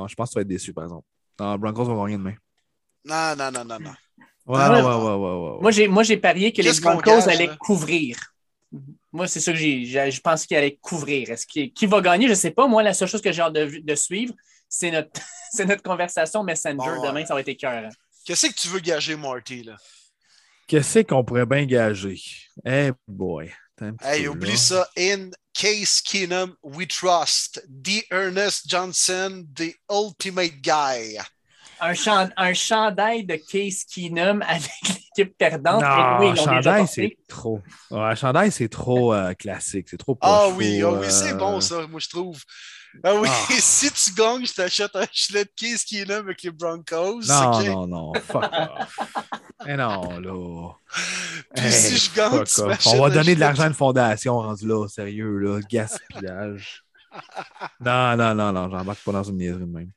je pense que tu vas être déçu, par exemple. Non, Broncos vont rien demain. Non, non, non, non, non. Ouais, ouais, ouais, moi, j'ai, moi, j'ai parié que les Broncos allaient couvrir. Moi, c'est ça que j'ai, je pense qu'ils allaient couvrir. Est-ce qui, qui va gagner? Je ne sais pas. Moi, la seule chose que j'ai hâte de, de suivre, c'est notre, c'est notre conversation Messenger. Demain, ça va être écœurant. Qu'est-ce que tu veux gager, Marty? Là? Qu'est-ce qu'on pourrait bien gager? Eh boy. Hey, oublie ça. In Case Keenum, we trust. The Ernest Johnson, the ultimate guy. Un, chand un chandail de Case Keenum avec équipe perdante. Non, oui, déjà chandail, c'est trop. Ouais, chandail, c'est trop euh, classique. C'est trop Ah oui, ah oui, c'est euh, bon ça, moi je trouve. Ah oui, Ah. si tu gagnes, je t'achète un gilet de case là avec les Broncos. Non, ok? non, non. Fuck off. Eh non, là. Puis Hey, si je gagne, tu On va un donner de l'argent à une fondation rendu là, sérieux, là. Gaspillage. non, non, non, non, j'embarque pas dans une niaiserie de même.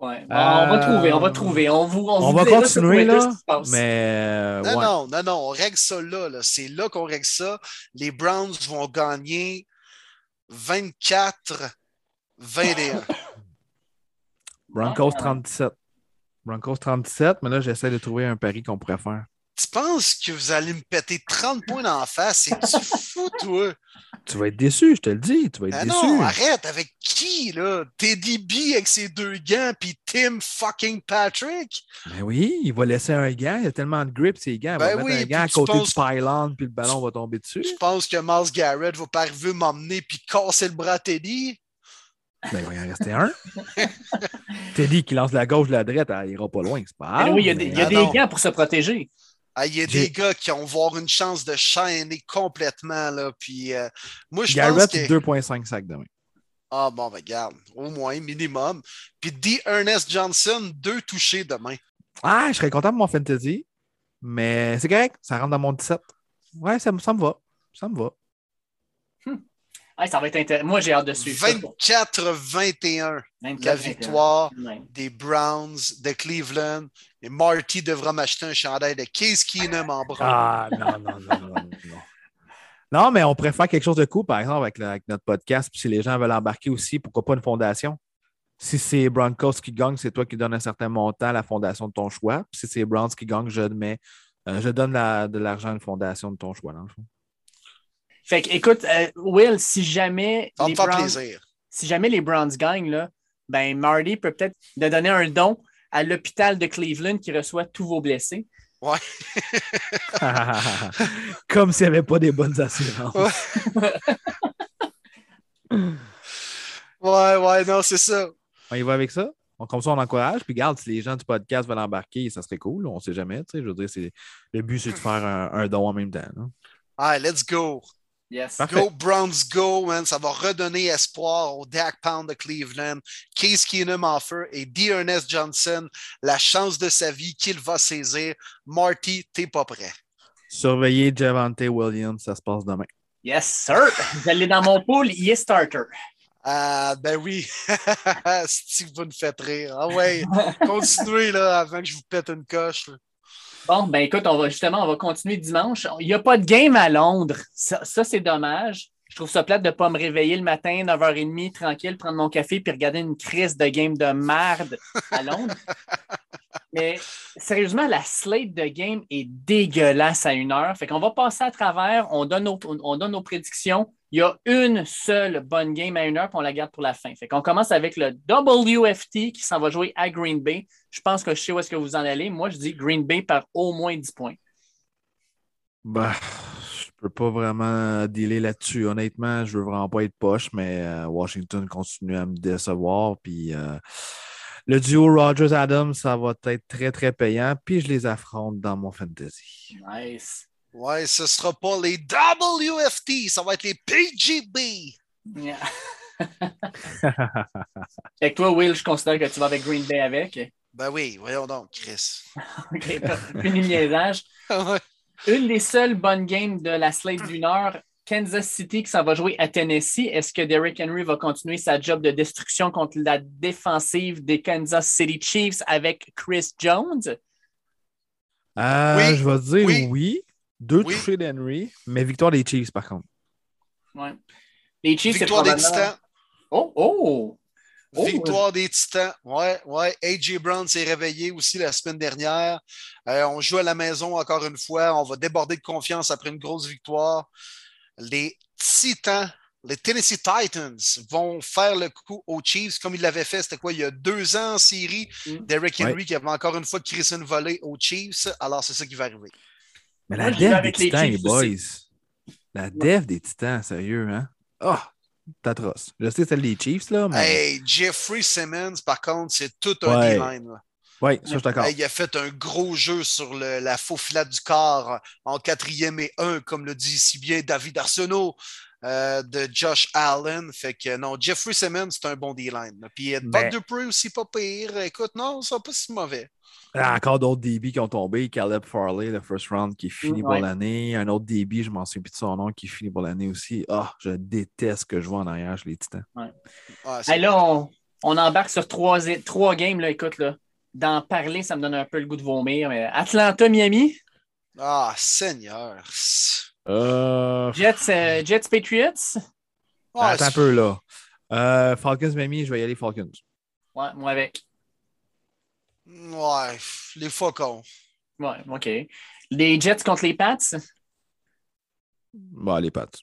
Ouais. Bon, On va Euh, trouver, on va trouver. On, vous, on, On vous va continuer, là, mais euh, Non, ouais. non, non, non, on règle ça là. là. C'est là qu'on règle ça. Les Browns vont gagner 24-21. Broncos Ah. 37. Broncos 37, mais là, j'essaie de trouver un pari qu'on pourrait faire. Tu penses que vous allez me péter 30 points d'en face? C'est-tu fou, toi? Tu vas être déçu, je te le dis. Tu vas être Ah déçu. non, arrête. Avec qui, là? Teddy B avec ses deux gants, puis Tim fucking Patrick? Ben oui, il va laisser un gant. Il y a tellement de grip, ces gants. Il Ben va oui, mettre un gant à puis tu côté penses- du pylon, puis le ballon va tomber dessus. Je pense que Miles Garrett va pas arriver m'emmener puis casser le bras à Teddy? Ben, il va y en rester un. Teddy qui lance la gauche, la droite, elle ira pas loin, c'est pas grave. oui, il y a des, il y a Ah des gants pour se protéger. Ah, Il y a des gars qui vont voir une chance de chaîner complètement. Là, puis, euh, moi, je pense Garrett, que... 2,5 sacs demain. Ah bon, ben regarde, au moins, minimum. Puis D. Ernest Johnson, deux touchés demain. Ah, je serais content de mon fantasy, mais c'est correct, ça rentre dans mon 17. Ouais, ça, ça me va. Ça me va. Ça va être intéressant. Moi, j'ai hâte de suivre. ça. 24-21, 24, la victoire Ouais. des Browns de Cleveland. Et Marty devra m'acheter un chandail de Case Keenum en brun. Ah, non, non, non, non, non. Non, mais on préfère quelque chose de cool, par exemple, avec, le- avec notre podcast. Puis si les gens veulent embarquer aussi, pourquoi pas une fondation? Si c'est Broncos qui gagne, c'est toi qui donnes un certain montant à la fondation de ton choix. Puis si c'est Browns qui gagne, je, mets, euh, je donne la- de l'argent à une fondation de ton choix. Dans le fond. Fait que, écoute, euh, Will, si jamais, Ça les Browns, plaisir. si jamais les Browns gagnent, là, ben Marty peut peut-être de donner un don à l'hôpital de Cleveland qui reçoit tous vos blessés. Comme s'il n'y avait pas des bonnes assurances. Ouais. Ouais, ouais, non, c'est ça. On y va avec ça? Comme ça, on encourage. Puis, garde, si les gens du podcast veulent embarquer, ça serait cool. On ne sait jamais. tu sais, Je veux dire, c'est- le but, c'est de faire un, un don en même temps. là. Allez, let's go. Yes. Parfait. Go Browns, go, man. Ça va redonner espoir au Dak Pound de Cleveland, Case Keenum en feu et D. Ernest Johnson, la chance de sa vie qu'il va saisir. Marty, t'es pas prêt. Surveillez Javante Williams, ça se passe demain. Yes, sir. Vous allez dans mon pool, il est starter. Ah, ben oui. si vous nous faites rire. Ah ouais, continuez là avant que je vous pète une coche. là. Bon, ben écoute, on va justement, on va continuer dimanche. Il n'y a pas de game à Londres. Ça, ça, c'est dommage. Je trouve ça plate de ne pas me réveiller le matin, 9h30, tranquille, prendre mon café puis regarder une crise de game de merde à Londres. Mais sérieusement, la slate de game est dégueulasse à une heure. Fait qu'on va passer à travers, on donne nos, on donne nos prédictions. Il y a une seule bonne game à une heure, puis on la garde pour la fin. Fait qu'on commence avec le WFT qui s'en va jouer à Green Bay. Je pense que je sais où est-ce que vous en allez. Moi, je dis Green Bay par au moins 10 points. Bah, je peux pas vraiment dealer là-dessus. Honnêtement, je veux vraiment pas être poche, mais euh, Washington continue à me décevoir. Puis euh, le duo Rogers-Adams, ça va être très, très payant. Puis je les affronte dans mon fantasy. Nice. Ouais, ce sera pas les WFT, ça va être les PGB. Yeah. Fait que toi, Will, je considère que tu vas avec Green Bay avec. Ben oui, voyons donc, Chris. OK, fini le niaisage. Ouais. Une des seules bonnes games de la slate d'une heure, Kansas City qui s'en va jouer à Tennessee. Est-ce que Derrick Henry va continuer sa job de destruction contre la défensive des Kansas City Chiefs avec Chris Jones? Euh, Oui, je vais te dire oui. oui. Deux Oui. touchés d'Henry, mais victoire des Chiefs, par contre. Ouais. Les Chiefs, c'est Victoire des. Titans. Oh, oh! Oh, Victoire des Titans. Ouais, ouais. AJ Brown s'est réveillé aussi la semaine dernière. Euh, on joue à la maison encore une fois. On va déborder de confiance après une grosse victoire. Les Titans, les Tennessee Titans vont faire le coup aux Chiefs comme ils l'avaient fait. C'était quoi, il y a deux ans en série? Mm. Derrick Henry Ouais. qui avait encore une fois crissé une volée aux Chiefs. Alors, c'est ça qui va arriver. Mais Moi, la vais def des les Titans, les boys. La def des Titans, sérieux, hein? Ah, c'est atroce. Je sais celle des Chiefs, là, mais. Hey, Jeffrey Simmons, par contre, c'est tout un Ouais. D-line. là. Oui, ça, je suis d'accord. Il a fait un gros jeu sur le- la faux filade du corps en quatrième et un, comme le dit si bien David Arsenault euh, de Josh Allen. Fait que non, Jeffrey Simmons, c'est un bon D-line. Puis euh, Ben- Buck Dupree aussi pas pire. Écoute, non, ça pas si mauvais. Ah, Encore d'autres DB qui ont tombé. Caleb Farley, le first round qui finit pour Ouais. l'année. Un autre DB, je m'en souviens plus de son nom, qui finit pour l'année aussi. Ah, je déteste ce que je vois en arrière chez les Titans. Ah, c'est Hey, là, on, on embarque sur trois, trois games, là, écoute, là. D'en parler, ça me donne un peu le goût de vomir. Mais Atlanta, Miami, Ah, Seigneur. Euh, Jets, euh, Jets Patriots? Ah, attends un peu là. Euh, Falcons, Miami, je vais y aller Falcons. Ouais, moi avec. Ouais, les faucons. Ouais, OK. Les Jets contre les Pats? Bon, les pattes.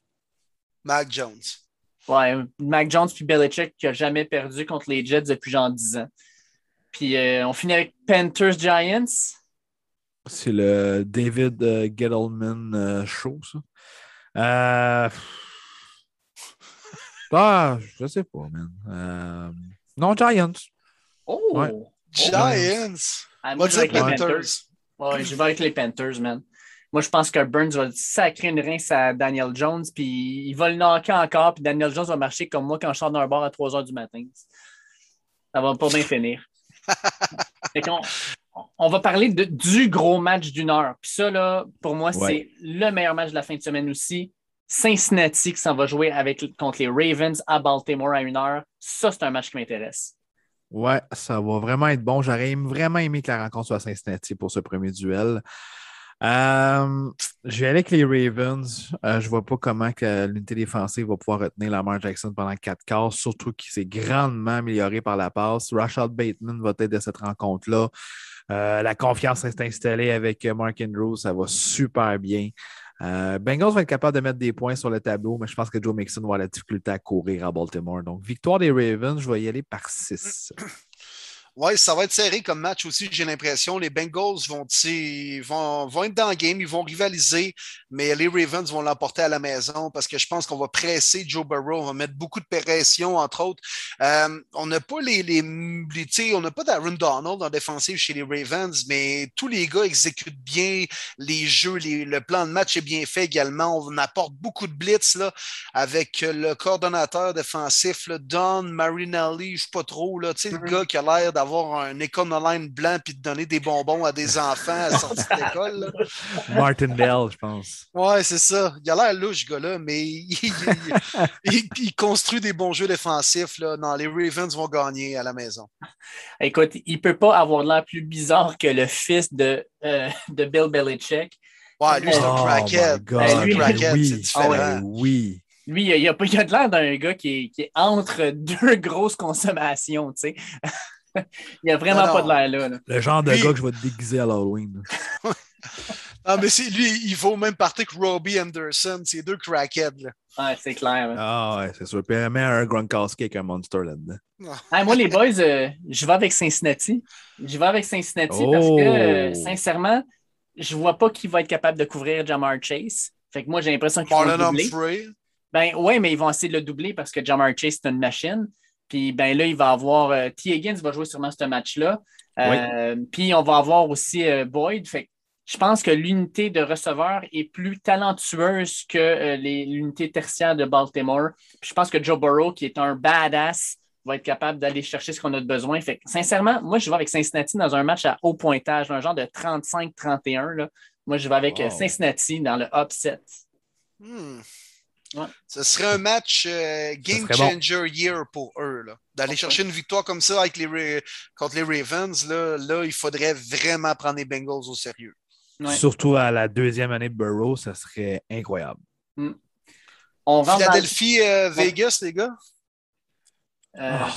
Mac Jones. Ouais, Mac Jones puis Belichick qui a jamais perdu contre les Jets depuis genre 10 ans. Puis euh, on finit avec Panthers Giants. C'est le David euh, Gettleman euh, show, ça. Euh... Ah, je sais pas, man. Euh, Non, Giants. Oh! Ouais. Giants. Ah, On moi, je vais avec les Panthers? Ouais, je vais avec les Panthers, man. Moi, je pense que Burns va sacrer une rince à Daniel Jones, puis il va le knocker encore, puis Daniel Jones va marcher comme moi quand je sors d'un bar à 3 h du matin. Ça va pas bien finir. Fait qu'on- on va parler de- du gros match d'une heure. Puis ça, là, pour moi, Ouais. c'est le meilleur match de la fin de semaine aussi. Cincinnati qui s'en va jouer avec, contre les Ravens à Baltimore à une heure. Ça, c'est un match qui m'intéresse. Ouais, ça va vraiment être bon. J'aurais vraiment aimé que la rencontre soit à Cincinnati pour ce premier duel. Euh, je vais aller avec les Ravens. Euh, je ne vois pas comment que l'unité défensive va pouvoir retenir Lamar Jackson pendant quatre quarts, surtout qu'il s'est grandement amélioré par la passe. Rashad Bateman va être de cette rencontre-là. Euh, la confiance s'est installée avec Mark Andrews. Ça va super bien. Euh, Bengals va être capable de mettre des points sur le tableau, mais je pense que Joe Mixon va avoir la difficulté à courir à Baltimore. Donc, victoire des Ravens, je vais y aller par 6. Oui, ça va être serré comme match aussi, j'ai l'impression. Les Bengals vont, vont, vont être dans le game, ils vont rivaliser, mais les Ravens vont l'emporter à la maison parce que je pense qu'on va presser Joe Burrow, on va mettre beaucoup de pression, entre autres. Euh, on n'a pas les, les, on n'a pas d'Aaron Donald en défensive chez les Ravens, mais tous les gars exécutent bien les jeux, les- le plan de match est bien fait également. On apporte beaucoup de blitz là, avec le coordonnateur défensif, là, Don Marinelli, je ne sais pas trop, là, le gars qui a l'air d'avoir un éconoline blanc puis de donner des bonbons à des enfants à la sortie de l'école. là. Martindale, je pense. Ouais, c'est ça. Il a l'air louche, ce gars-là, mais il, il- il- il- il construit des bons jeux défensifs. Là. Non, les Ravens vont gagner à la maison. Écoute, il peut pas avoir l'air plus bizarre que le fils de, euh, de Bill Belichick. Ouais, lui, c'est un Oh crackhead. un lui- crackhead, oui. c'est différent. Ah ouais, oui. Lui, il a, il a, pas- il a de l'air d'un gars qui est, qui est entre deux grosses consommations, tu sais. il a vraiment Non, pas non. de l'air là. là. Le genre de Lui- gars que je vais te déguiser à l'Halloween. Ah, mais c'est lui, il vaut même partir que Robbie Anderson. C'est deux crackheads. Là. Ouais, c'est clair. hein. Ah ouais, c'est sûr. Puis elle met un Gronkowski avec un monster là-dedans. Hey, moi, les boys, euh, je vais avec Cincinnati. Je vais avec Cincinnati parce Oh. que, euh, sincèrement, je vois pas qui va être capable de couvrir Jamar Chase. Fait que moi, j'ai l'impression qu'ils vont le Marlon doubler. Humphrey. Ben ouais, mais ils vont essayer de le doubler parce que Jamar Chase, c'est une machine. Puis ben là, il va avoir. euh, T. Higgins va jouer sûrement ce match-là. Euh, Puis on va avoir aussi euh, Boyd. Fait que je pense que l'unité de receveur est plus talentueuse que euh, les- l'unité tertiaire de Baltimore. Puis je pense que Joe Burrow, qui est un badass, va être capable d'aller chercher ce qu'on a de besoin. Fait que, sincèrement, moi, je vais avec Cincinnati dans un match à haut pointage, un genre de 35-31. là. Moi, je vais avec Wow. Cincinnati dans le upset. Hmm. Ouais. Ce serait un match euh, game bon. changer year pour eux. là. D'aller chercher une victoire comme ça avec les, Ra- contre les Ravens, là, là, il faudrait vraiment prendre les Bengals au sérieux. Ouais. Surtout à la deuxième année de Burrow, ça serait incroyable. On rentre dans- Philadelphie, euh, Vegas, les gars? Euh, Ah,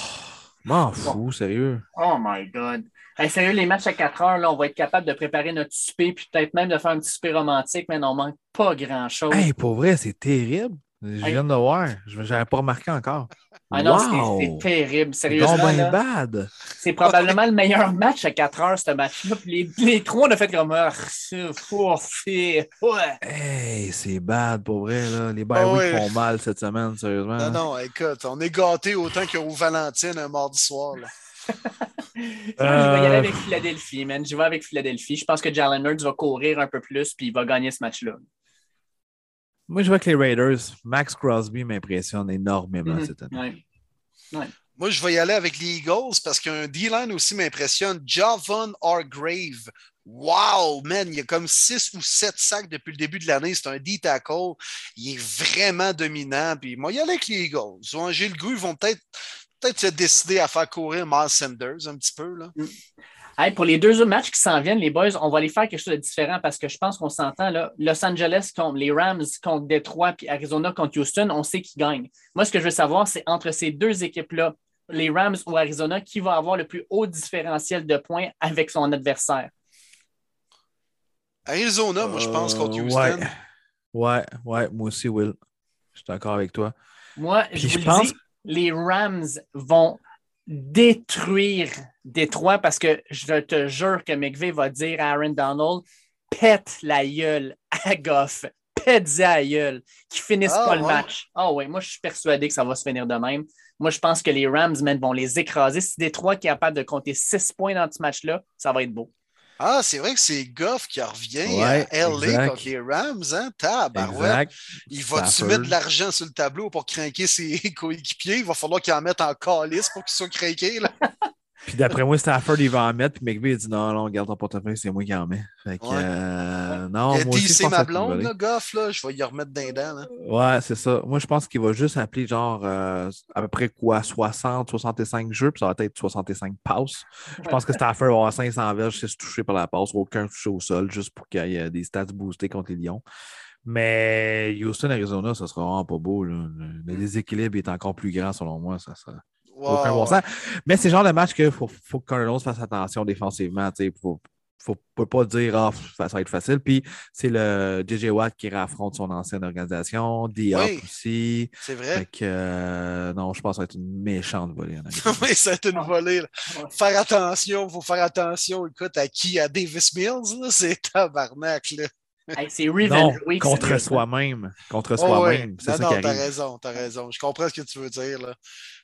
M'en fous, sérieux. Oh my God. Hey, sérieux, les matchs à 4 heures, là, on va être capable de préparer notre souper, puis peut-être même de faire un petit souper romantique, mais on manque pas grand-chose. Hey, pour vrai, c'est terrible. Je Hey. viens de voir. Je n'avais pas remarqué encore. ah non, c'est- Wow! c'est terrible. C'est Sérieusement, bad. c'est probablement le meilleur match à 4 heures, ce match-là. Les, les trois, on a fait comme ah, c'est ouais. Hey, c'est bad pour vrai. Là. Les bye week ouais. font mal cette semaine, sérieusement. Non, non, écoute, on est gâtés autant qu'au Valentine un mardi soir. là. Je vais y aller avec Philadelphie, man. Je vais avec Philadelphie. Je pense que Jalen Hurts va courir un peu plus puis il va gagner ce match-là. Moi, je vois avec les Raiders. Max Crosby m'impressionne énormément Mhm. cette année. Ouais. Moi, je vais y aller avec les Eagles parce qu'un D-line aussi m'impressionne. Javon Hargrave. Wow, man, il y a comme 6 ou 7 sacs depuis le début de l'année. C'est un D-tackle. Il est vraiment dominant. Puis moi, il y aller avec les Eagles. J'ai le goût, ils vont peut-être peut se décider à faire courir Miles Sanders un petit peu. Là. Hey, pour les deux autres matchs qui s'en viennent, les boys, on va aller faire quelque chose de différent parce que je pense qu'on s'entend. là. Los Angeles contre les Rams contre Detroit puis Arizona contre Houston, on sait qui gagne. Moi, ce que je veux savoir, c'est entre ces deux équipes-là, les Rams ou Arizona, qui va avoir le plus haut différentiel de points avec son adversaire? Arizona, moi, je pense, contre Euh, Houston. Ouais. ouais, ouais, moi aussi, Will. Je suis d'accord avec toi. Moi, Puis je vous je le pense- dis, les Rams vont détruire Détroit parce que je te jure que McVay va dire à Aaron Donald pète la gueule à Goff, pète la gueule, qu'ils finissent Ah, pas le match. Ah ouais, moi je suis persuadé que ça va se finir de même. Moi, je pense que les Rams man, vont les écraser. Si Détroit est capable de compter 6 points dans ce match-là, ça va être beau. Ah, c'est vrai que c'est Goff qui revient Ouais, à LA exact. contre les Rams. Hein? Tabarouette. Il va-tu mettre de l'argent sur le tableau pour craquer ses coéquipiers? Il va falloir qu'il en mette en calice pour qu'ils soient craqués. Là. Puis d'après moi, Stafford, il va en mettre. Puis McVay, il dit non, non, garde ton portefeuille, c'est moi qui en mets. Fait que, Ouais. euh, non, Il a moi aussi, dit je c'est pense ma blonde, là, Goff. Là. Je vais y remettre d'un dent. Là. Ouais, c'est ça. Moi, je pense qu'il va juste appeler genre euh, à peu près quoi, 60, 65 jeux, puis ça va être 65 passes. Je pense que Stafford va avoir 500 verges, 6 touchés par la passe, aucun touché au sol, juste pour qu'il y ait des stats boostés contre les Lions. Mais Houston, Arizona, ça sera vraiment pas beau. là. Le, le déséquilibre est encore plus grand, selon moi. Ça, ça... Ouais, Aucun bon ouais. sens. Mais c'est le genre de match qu'il faut, faut que Cardinals fasse attention défensivement. Il faut, faut, faut pas dire ah, ça va être facile. Puis c'est le JJ Watt qui raffronte son ancienne organisation, Diop Oui. aussi. C'est vrai. Fait que euh, non, je pense que ça va être une méchante volée. en Arizona. oui, c'est une volée. là. Faire attention, il faut faire attention. Écoute, à qui? À Davis Mills? C'est tabarnak. Là. Hey, c'est Week. contre soi-même. Contre Oh, soi-même. C'est Non, ça non, t'as raison, t'as raison. Je comprends ce que tu veux dire. Là.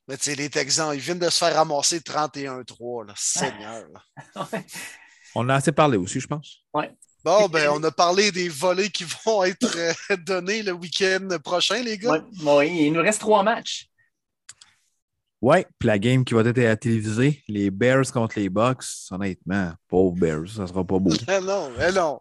Mais tu sais, les Texans, ils viennent de se faire ramasser 31-3. là. Seigneur. là. On a assez parlé aussi, je pense. Bon, ben, on a parlé des volets qui vont être euh, donnés le week-end prochain, les gars. Ouais, il nous reste trois matchs. Ouais, puis la game qui va être à la télévisée, les Bears contre les Bucks, honnêtement, pauvre Bears, ça sera pas beau. Non, eh non.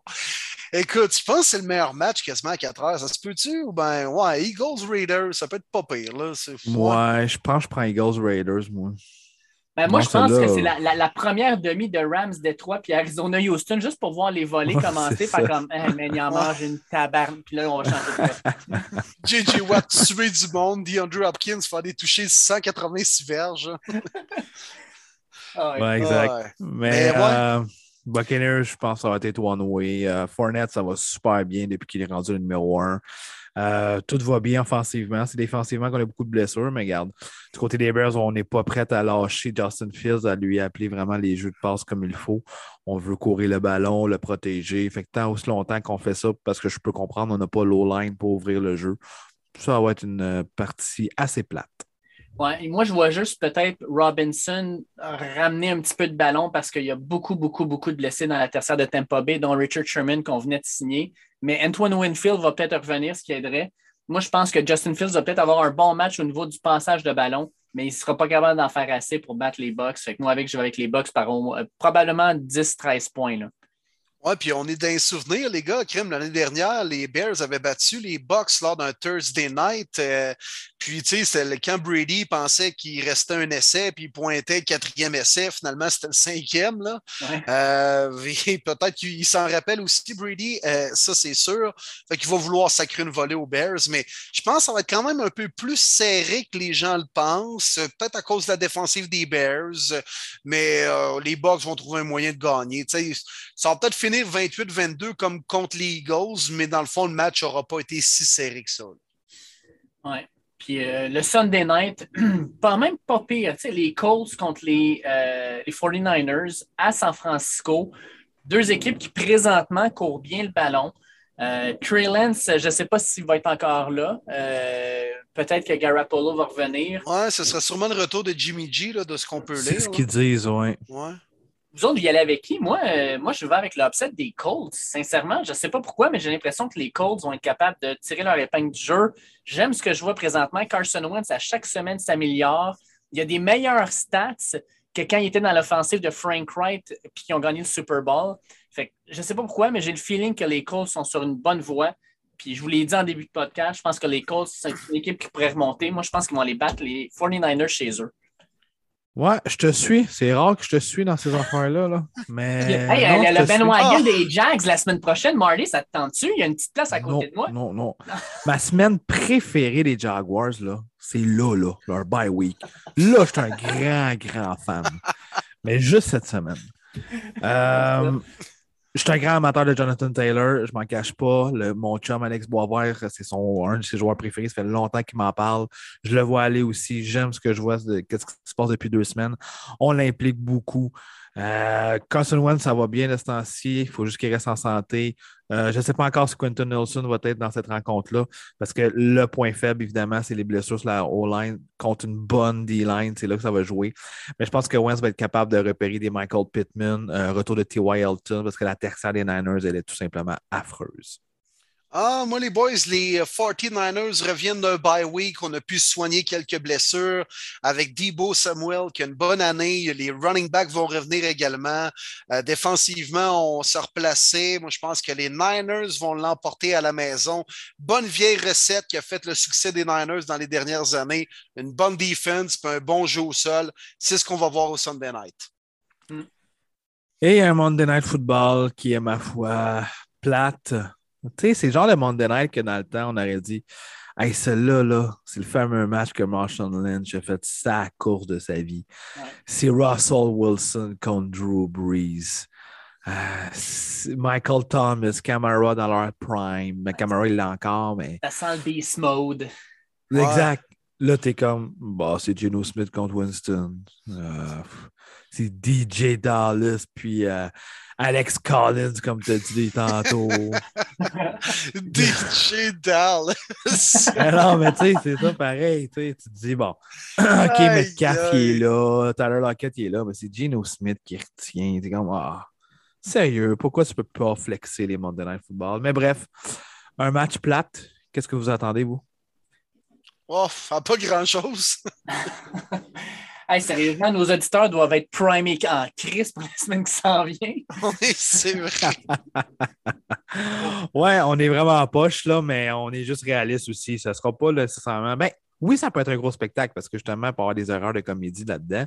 Écoute, je pense que c'est le meilleur match quasiment à 4 heures. Ça se peut-tu? Ou ben, ouais, Eagles Raiders, ça peut être pas pire. Là. C'est- Ouais, je pense que je prends Eagles Raiders, moi. Ben, moi, Non, je pense celle-là, que c'est euh, la, la- la première demi de Rams, Détroit, puis Arizona-Houston, juste pour voir les volets Ouais, commencer. ça. comme, hey, man, il en mange une tabarne, puis là, on va changer de vote. JJ Watt tuer du monde, DeAndre Hopkins faire des touchés 186 verges. Ah ouais. Ouais, exact. Ouais. Mais, Mais ouais. Buccaneers, je pense que ça va être one way. Euh, Fournette, ça va super bien depuis qu'il est rendu le numéro un. Euh, tout va bien offensivement. C'est défensivement qu'on a beaucoup de blessures, mais regarde, du côté des Bears, on n'est pas prêt à lâcher Justin Fields, à lui appeler vraiment les jeux de passe comme il faut. On veut courir le ballon, le protéger. Fait que tant aussi longtemps qu'on fait ça, parce que je peux comprendre, on n'a pas l'O-line pour ouvrir le jeu. Ça va être une euh, partie assez plate. Ouais, et moi, je vois juste peut-être Robinson ramener un petit peu de ballon parce qu'il y a beaucoup, beaucoup, beaucoup de blessés dans la tertiaire de Tampa Bay, dont Richard Sherman qu'on venait de signer. Mais Antoine Winfield va peut-être revenir, ce qui aiderait. Moi, je pense que Justin Fields va peut-être avoir un bon match au niveau du passage de ballon, mais il ne sera pas capable d'en faire assez pour battre les Bucks. Fait que moi, avec, je vais avec les Bucks par euh, probablement 10-13 points. Là. Ouais, puis on est dans les souvenirs, les gars. Crème, l'année dernière, les Bears avaient battu les Bucks lors d'un Thursday night. euh, puis, tu sais, quand Brady pensait qu'il restait un essai, puis il pointait le quatrième essai. Finalement, c'était le cinquième. Là. Ouais. Euh, et peut-être qu'il s'en rappelle aussi, Brady. euh, ça, c'est sûr. Fait qu'il va vouloir sacrer une volée aux Bears. Mais je pense que ça va être quand même un peu plus serré que les gens le pensent. Peut-être à cause de la défensive des Bears. Mais euh, les Bucks vont trouver un moyen de gagner. Ça va peut-être finir 28-22 comme contre les Eagles, mais dans le fond, le match n'aura pas été si serré que ça. Ouais. Puis euh, le Sunday night, pas même pas pire. Tu sais, les Colts contre les, euh, les 49ers à San Francisco. Deux équipes qui présentement courent bien le ballon. Euh, Trey Lance, je ne sais pas s'il va être encore là. Euh, peut-être que Garoppolo va revenir. Ouais, ce sera sûrement le retour de Jimmy G, là, de ce qu'on peut lire. C'est ce qu'ils disent, ouais. ouais. Vous autres, vous y allez avec qui? Moi, euh, moi je vais avec l'upset des Colts. Sincèrement, je ne sais pas pourquoi, mais j'ai l'impression que les Colts vont être capables de tirer leur épingle du jeu. J'aime ce que je vois présentement. Carson Wentz, à chaque semaine, s'améliore. Il y a des meilleures stats que quand il était dans l'offensive de Frank Wright puis qui ont gagné le Super Bowl. Je ne sais pas pourquoi, mais j'ai le feeling que les Colts sont sur une bonne voie. Puis je vous l'ai dit en début de podcast, je pense que les Colts, c'est une équipe qui pourrait remonter. Moi, je pense qu'ils vont aller battre les 49ers chez eux. Ouais, je te suis. C'est rare que je te suis dans ces affaires-là. Là. Mais. Hey, non, le Ben Wagon des Jags la semaine prochaine, Marty, ça te tente-tu? Il y a une petite place à côté de moi. Non, non. Ma semaine préférée des Jaguars, là, c'est là, là, leur bye week. Là, je suis un grand, grand fan. Mais juste cette semaine. Euh, je suis un grand amateur de Jonathan Taylor, je m'en cache pas. Mon chum Alex Boisvert, c'est son, un de ses joueurs préférés. Ça fait longtemps qu'il m'en parle. Je le vois aller aussi. J'aime ce que je vois, qu'est-ce qui se passe depuis deux semaines. On l'implique beaucoup. Euh, Carson Wentz, ça va bien de ce temps-ci. Il faut juste qu'il reste en santé. Euh, je ne sais pas encore si Quentin Nelson va être dans cette rencontre-là, parce que le point faible, évidemment, c'est les blessures sur la O-line contre une bonne D-line. C'est là que ça va jouer. Mais je pense que Wentz va être capable de repérer des Michael Pittman, euh, retour de T.Y. Elton, parce que la tertiaire des Niners, elle est tout simplement affreuse. Ah, moi, les boys, les 49ers reviennent d'un bye week. On a pu soigner quelques blessures avec Debo Samuel qui a une bonne année. Les running backs vont revenir également. Euh, défensivement, on s'est replacé. Moi, je pense que les Niners vont l'emporter à la maison. Bonne vieille recette qui a fait le succès des Niners dans les dernières années. Une bonne defense, puis un bon jeu au sol. C'est ce qu'on va voir au Sunday night. Et un Monday Night Football qui est, ma foi, plate tu sais, c'est genre le Monday Night que dans le temps, on aurait dit Hey, celui-là, -là, c'est le fameux match que Marshall Lynch a fait sa course de sa vie. C'est Russell Wilson contre Drew Brees. Euh, Michael Thomas, Camara dans leur prime. Mais Camara, il l'a encore, mais. Ça sent le beast mode. Exact. Là, t'es comme, bah, c'est Geno Smith contre Winston. Euh, c'est DJ Dallas, puis euh, Alex Collins, comme tu as dit tantôt. DJ Dallas. non, mais tu sais, c'est ça pareil. Tu te dis, bon, OK, Metcalf il est là, Tyler Lockett il est là, mais c'est Geno Smith qui retient. T'es comme, ah, sérieux, pourquoi tu peux pas flexer les Monday Night Football? Mais bref, un match plate, qu'est-ce que vous attendez, vous? Oh, pas grand-chose. Hey, sérieusement, nos auditeurs doivent être primés en crise pour la semaine qui s'en vient. Oui, c'est vrai. ouais, on est vraiment en poche, là, mais on est juste réaliste aussi. Ça ne sera pas nécessairement. Ben, oui, ça peut être un gros spectacle parce que justement, il peut y avoir des erreurs de comédie là-dedans.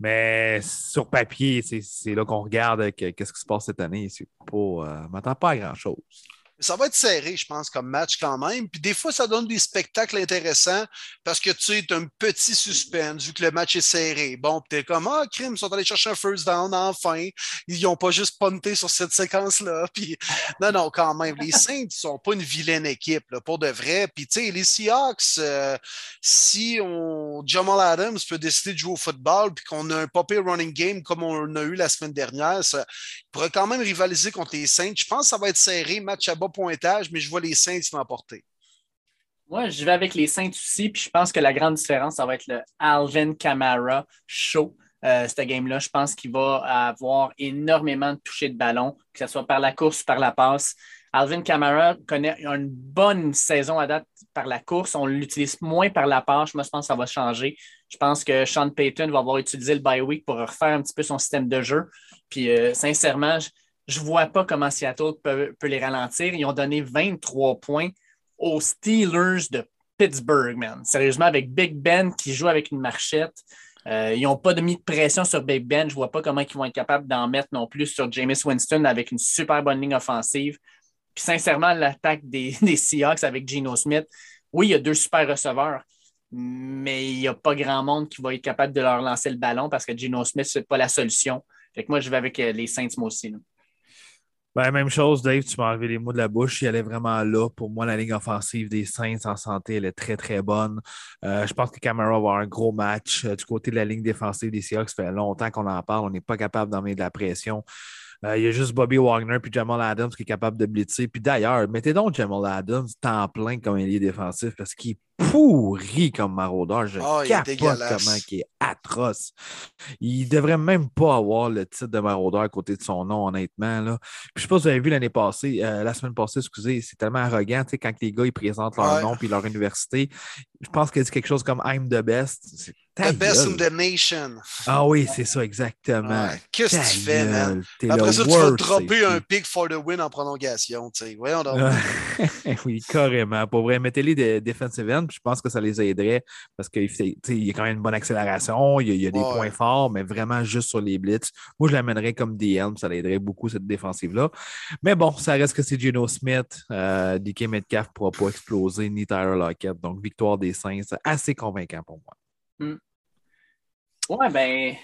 Mais sur papier, c'est là qu'on regarde qu'est-ce qui se passe cette année. C'est pas, euh, ne m'attends pas à grand-chose. Ça va être serré, je pense, comme match quand même. Puis des fois, ça donne des spectacles intéressants parce que tu as un petit suspense vu que le match est serré. Bon, tu es comme Ah, crime, ils sont allés chercher un first down enfin. Ils n'ont pas juste punté sur cette séquence-là. Puis non, non, quand même. Les Saints ne sont pas une vilaine équipe, là, pour de vrai. Puis tu sais, les Seahawks, euh, si on Jamal Adams peut décider de jouer au football puis qu'on a un popé running game comme on a eu la semaine dernière, ça, il pourrait quand même rivaliser contre les Saints. Je pense que ça va être serré, match à bas pointage, mais je vois les Saints l'emporter. Moi, je vais avec les Saints aussi, puis je pense que la grande différence, ça va être le Alvin Kamara show. Euh, cette game-là, je pense qu'il va avoir énormément de toucher de ballon, que ce soit par la course ou par la passe. Alvin Kamara connaît une bonne saison à date par la course. On l'utilise moins par la passe. Moi, je pense que ça va changer. Je pense que Sean Payton va avoir utilisé le bye week pour refaire un petit peu son système de jeu. Puis, euh, sincèrement, je ne vois pas comment Seattle peut, les ralentir. Ils ont donné 23 points aux Steelers de Pittsburgh, man. Sérieusement, avec Big Ben qui joue avec une marchette. Euh, ils n'ont pas de mis de pression sur Big Ben. Je ne vois pas comment ils vont être capables d'en mettre non plus sur Jameis Winston avec une super bonne ligne offensive. Puis sincèrement, l'attaque des, Seahawks avec Geno Smith, oui, il y a deux super receveurs, mais il n'y a pas grand monde qui va être capable de leur lancer le ballon parce que Geno Smith, ce n'est pas la solution. Fait moi, je vais avec euh, les Saints, moi. Ben, même chose, Dave, tu m'as enlevé les mots de la bouche. Il est vraiment là. Pour moi, la ligne offensive des Saints en santé, elle est très, très bonne. Euh, je pense que Camara va avoir un gros match. Euh, du côté de la ligne défensive des Seahawks, ça fait longtemps qu'on en parle. On n'est pas capable d'en mettre de la pression. Euh, il y a juste Bobby Wagner puis Jamal Adams qui est capable de blitzer. Puis d'ailleurs, mettez donc Jamal Adams temps plein comme ailier défensif parce qu'il pourri comme maraudeur. Je Ah, il est capote comment il est atroce. Il devrait même pas avoir le titre de maraudeur à côté de son nom, honnêtement. Là. Puis, je sais pas si vous avez vu l'année passée, euh, la semaine passée, excusez, c'est tellement arrogant, tu sais, quand les gars ils présentent leur Ouais. nom puis leur université. Je pense qu'il dit quelque chose comme I'm the best. The best in the nation. Ah oui, c'est ça, exactement. Ouais. Qu'est-ce que tu fais, man? Après ça, tu vas dropper un pick for the win en prolongation. tu sais. Voyons donc. oui, carrément. Pour vrai, mettez-les des defensive end, puis je pense que ça les aiderait parce qu'il y a quand même une bonne accélération, il y a, il y a des Ouais. points forts, mais vraiment juste sur les blitz. Moi, je l'amènerais comme DM, ça l'aiderait beaucoup cette défensive-là. Mais bon, ça reste que c'est Geno Smith. Euh, DK Metcalf ne pourra pas exploser, ni Tyler Lockett. Donc, victoire des Saints, assez convaincant pour moi. Ouais, ben,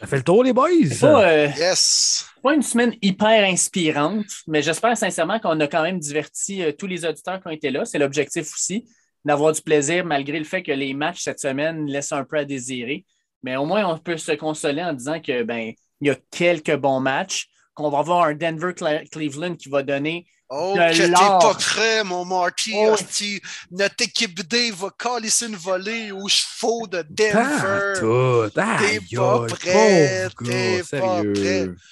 Ça fait le tour, les boys? c'est pas, euh, Yes. pas une semaine hyper inspirante, mais j'espère sincèrement qu'on a quand même diverti euh, tous les auditeurs qui ont été là. C'est l'objectif aussi, d'avoir du plaisir malgré le fait que les matchs cette semaine laissent un peu à désirer. Mais au moins, on peut se consoler en disant que ben, y a quelques bons matchs, qu'on va avoir un Denver-Cleveland qui va donner Oh, De que t'es pas prêt, mon Marty. Oh. hostie. Notre équipe D va calisser une volée aux chevaux de Denver. T'es pas prêt, t'es pas.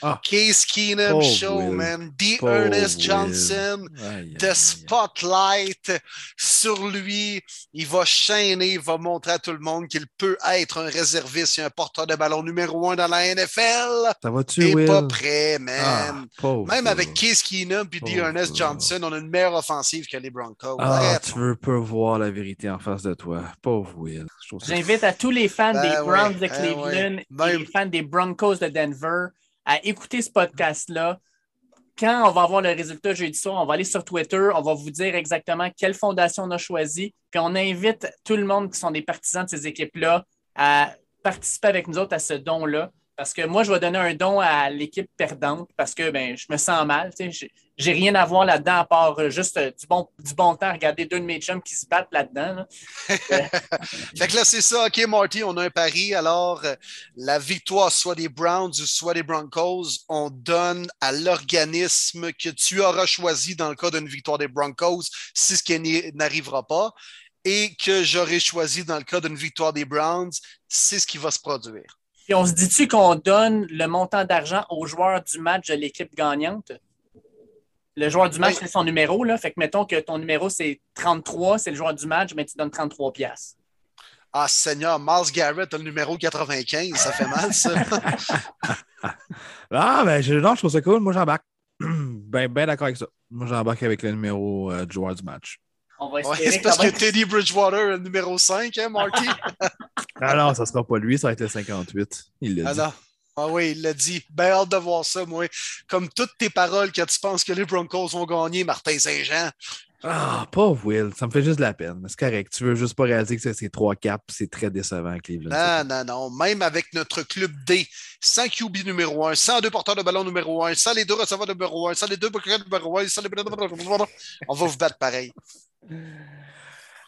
Ah, Case Keenum Pauvre Show, Will. man. D. pauvre Ernest Will. Johnson. Aïe, aïe, de aïe. spotlight sur lui. Il va chaîner, il va montrer à tout le monde qu'il peut être un réserviste et un porteur de ballon numéro un dans la NFL. Ça va-tu, T'es pas prêt, Ah, man. Même avec Case Keenum et D. Ernest Johnson, on a une meilleure offensive que les Broncos. Ah, tu veux pas voir la vérité en face de toi. Pauvre Will. J'invite à tous les fans Ben des ouais, Browns de ben Cleveland ouais. et les fans des Broncos de Denver à écouter ce podcast-là. Quand on va avoir le résultat jeudi soir, on va aller sur Twitter, on va vous dire exactement quelle fondation on a choisi, puis on invite tout le monde qui sont des partisans de ces équipes-là à participer avec nous autres à ce don-là. Parce que moi, je vais donner un don à l'équipe perdante parce que ben, je me sens mal. J'ai- rien à voir là-dedans à part euh, juste euh, du, bon, du bon temps. Regarder deux de mes chums qui se battent là-dedans. là. Fait que là, c'est ça. OK, Marty, on a un pari. Alors, euh, la victoire, soit des Browns ou soit des Broncos, on donne à l'organisme que tu auras choisi dans le cas d'une victoire des Broncos, si ce qui n'arrivera pas, et que j'aurai choisi dans le cas d'une victoire des Browns, c'est ce qui va se produire. Puis on se dit-tu qu'on donne le montant d'argent au joueur du match de l'équipe gagnante? Le joueur du match, c'est son numéro. Là. Fait que mettons que ton numéro, c'est 33, c'est le joueur du match, mais tu donnes 33 piastres. Ah, Seigneur, Miles Garrett a le numéro 95. Ça fait mal, ça. Ah, ben, je, non, je trouve ça cool. Moi, j'embarque. ben, ben d'accord avec ça. Moi, j'embarque avec le numéro euh, du joueur du match. On va Ouais, espérer c'est parce que Teddy Bridgewater est le numéro 5, hein, Marty? Ah non, ça sera pas lui, ça va être le 58. Il l'a Ah dit. non. Ah oui, il l'a dit. Ben hâte de voir ça, moi. Comme toutes tes paroles quand tu penses que les Broncos vont gagner, Martin Saint-Jean. Ah, pauvre Will, ça me fait juste de la peine. mais C'est correct. Tu veux juste pas réaliser que c'est- c'est 3-4 puis c'est très décevant, Cleveland. Non, non, non. Même avec notre club D, sans QB numéro 1, sans deux porteurs de ballon numéro 1, sans les deux receveurs numéro 1, sans les deux bloqueurs numéro 1, sans les... On va vous battre pareil.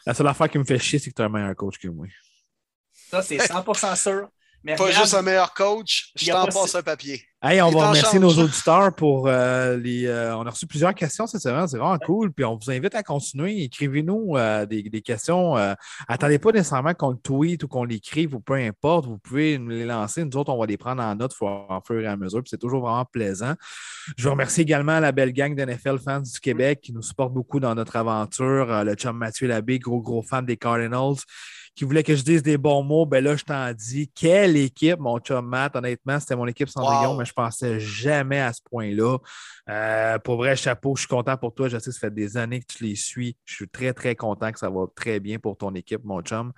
La seule affaire qui me fait chier, c'est que tu as un meilleur coach que moi. Ça, c'est 100% sûr. Mais Pas regarde, juste un meilleur coach, je t'en pas passe un papier. Hey, on Il va remercier change. nos auditeurs pour euh, les. euh, on a reçu plusieurs questions cette semaine, c'est vraiment cool. Puis on vous invite à continuer. Écrivez-nous euh, des, des questions. euh, attendez pas nécessairement qu'on le tweet ou qu'on l'écrive ou peu importe. Vous pouvez nous les lancer. Nous autres, on va les prendre en note au fur et à mesure. Puis c'est toujours vraiment plaisant. Je veux remercier également la belle gang d'NFL fans du Québec qui nous supporte beaucoup dans notre aventure. Euh, le chum Mathieu Labbé, gros, gros fan des Cardinals qui voulait que je dise des bons mots, ben là, je t'en dis. Quelle équipe, mon chum Matt. Honnêtement, c'était mon équipe Cendrillon, Wow. mais je pensais jamais à ce point-là. Euh, pour vrai, chapeau, je suis content pour toi. Je sais que ça fait des années que tu les suis. Je suis très, très content que ça va très bien pour ton équipe, mon chum.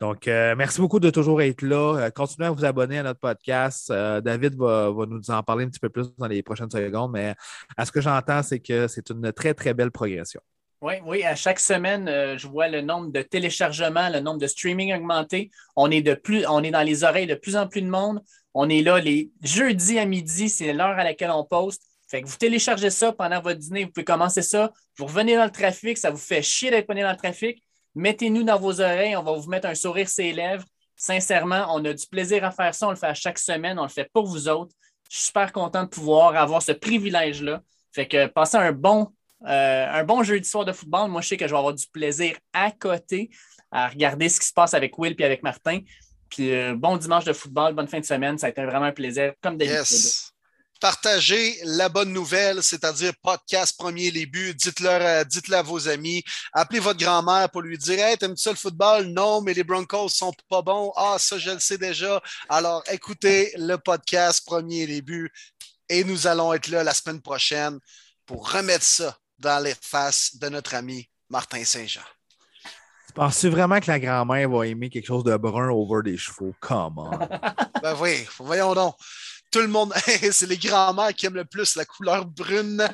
Donc, euh, merci beaucoup de toujours être là. Euh, continuez à vous abonner à notre podcast. Euh, David va, va nous en parler un petit peu plus dans les prochaines secondes, mais à ce que j'entends, c'est que c'est une très, très belle progression. Oui, oui, à chaque semaine, euh, je vois le nombre de téléchargements, le nombre de streaming augmenter. On est de plus, on est dans les oreilles de plus en plus de monde. On est là les jeudis à midi, c'est l'heure à laquelle on poste. Fait que vous téléchargez ça pendant votre dîner, vous pouvez commencer ça. Vous revenez dans le trafic, ça vous fait chier d'être dans le trafic. Mettez-nous dans vos oreilles, on va vous mettre un sourire sur les lèvres. Sincèrement, on a du plaisir à faire ça, on le fait à chaque semaine, on le fait pour vous autres. Je suis super content de pouvoir avoir ce privilège-là. Fait que passez un bon un bon jeudi soir de football. Moi, je sais que je vais avoir du plaisir à côté à regarder ce qui se passe avec Will et avec Martin. Puis bon dimanche de football, bonne fin de semaine. Ça a été vraiment un plaisir, comme d'habitude partagez la bonne nouvelle, c'est-à-dire podcast premier début. Dites-le euh, dites à vos amis. Appelez votre grand-mère pour lui dire Hey, t'aimes-tu ça le football? Non, mais les Broncos sont pas bons. Ah, ça, je le sais déjà. Alors, écoutez le podcast premier début et nous allons être là la semaine prochaine pour remettre ça dans les faces de notre ami Martin Saint-Jean. Penses-tu vraiment que la grand-mère va aimer quelque chose de brun over des chevaux? Comment? ben oui, voyons donc tout le monde, c'est les grands-mères qui aiment le plus la couleur brune.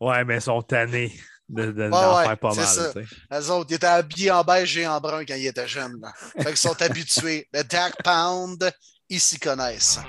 ouais, mais elles sont tannées de, faire pas mal. Ça. Elles autres, ils étaient habillés en beige et en brun quand ils étaient jeunes. Là. Fait qu'ils sont habitués. Le Dark Pound, ils s'y connaissent.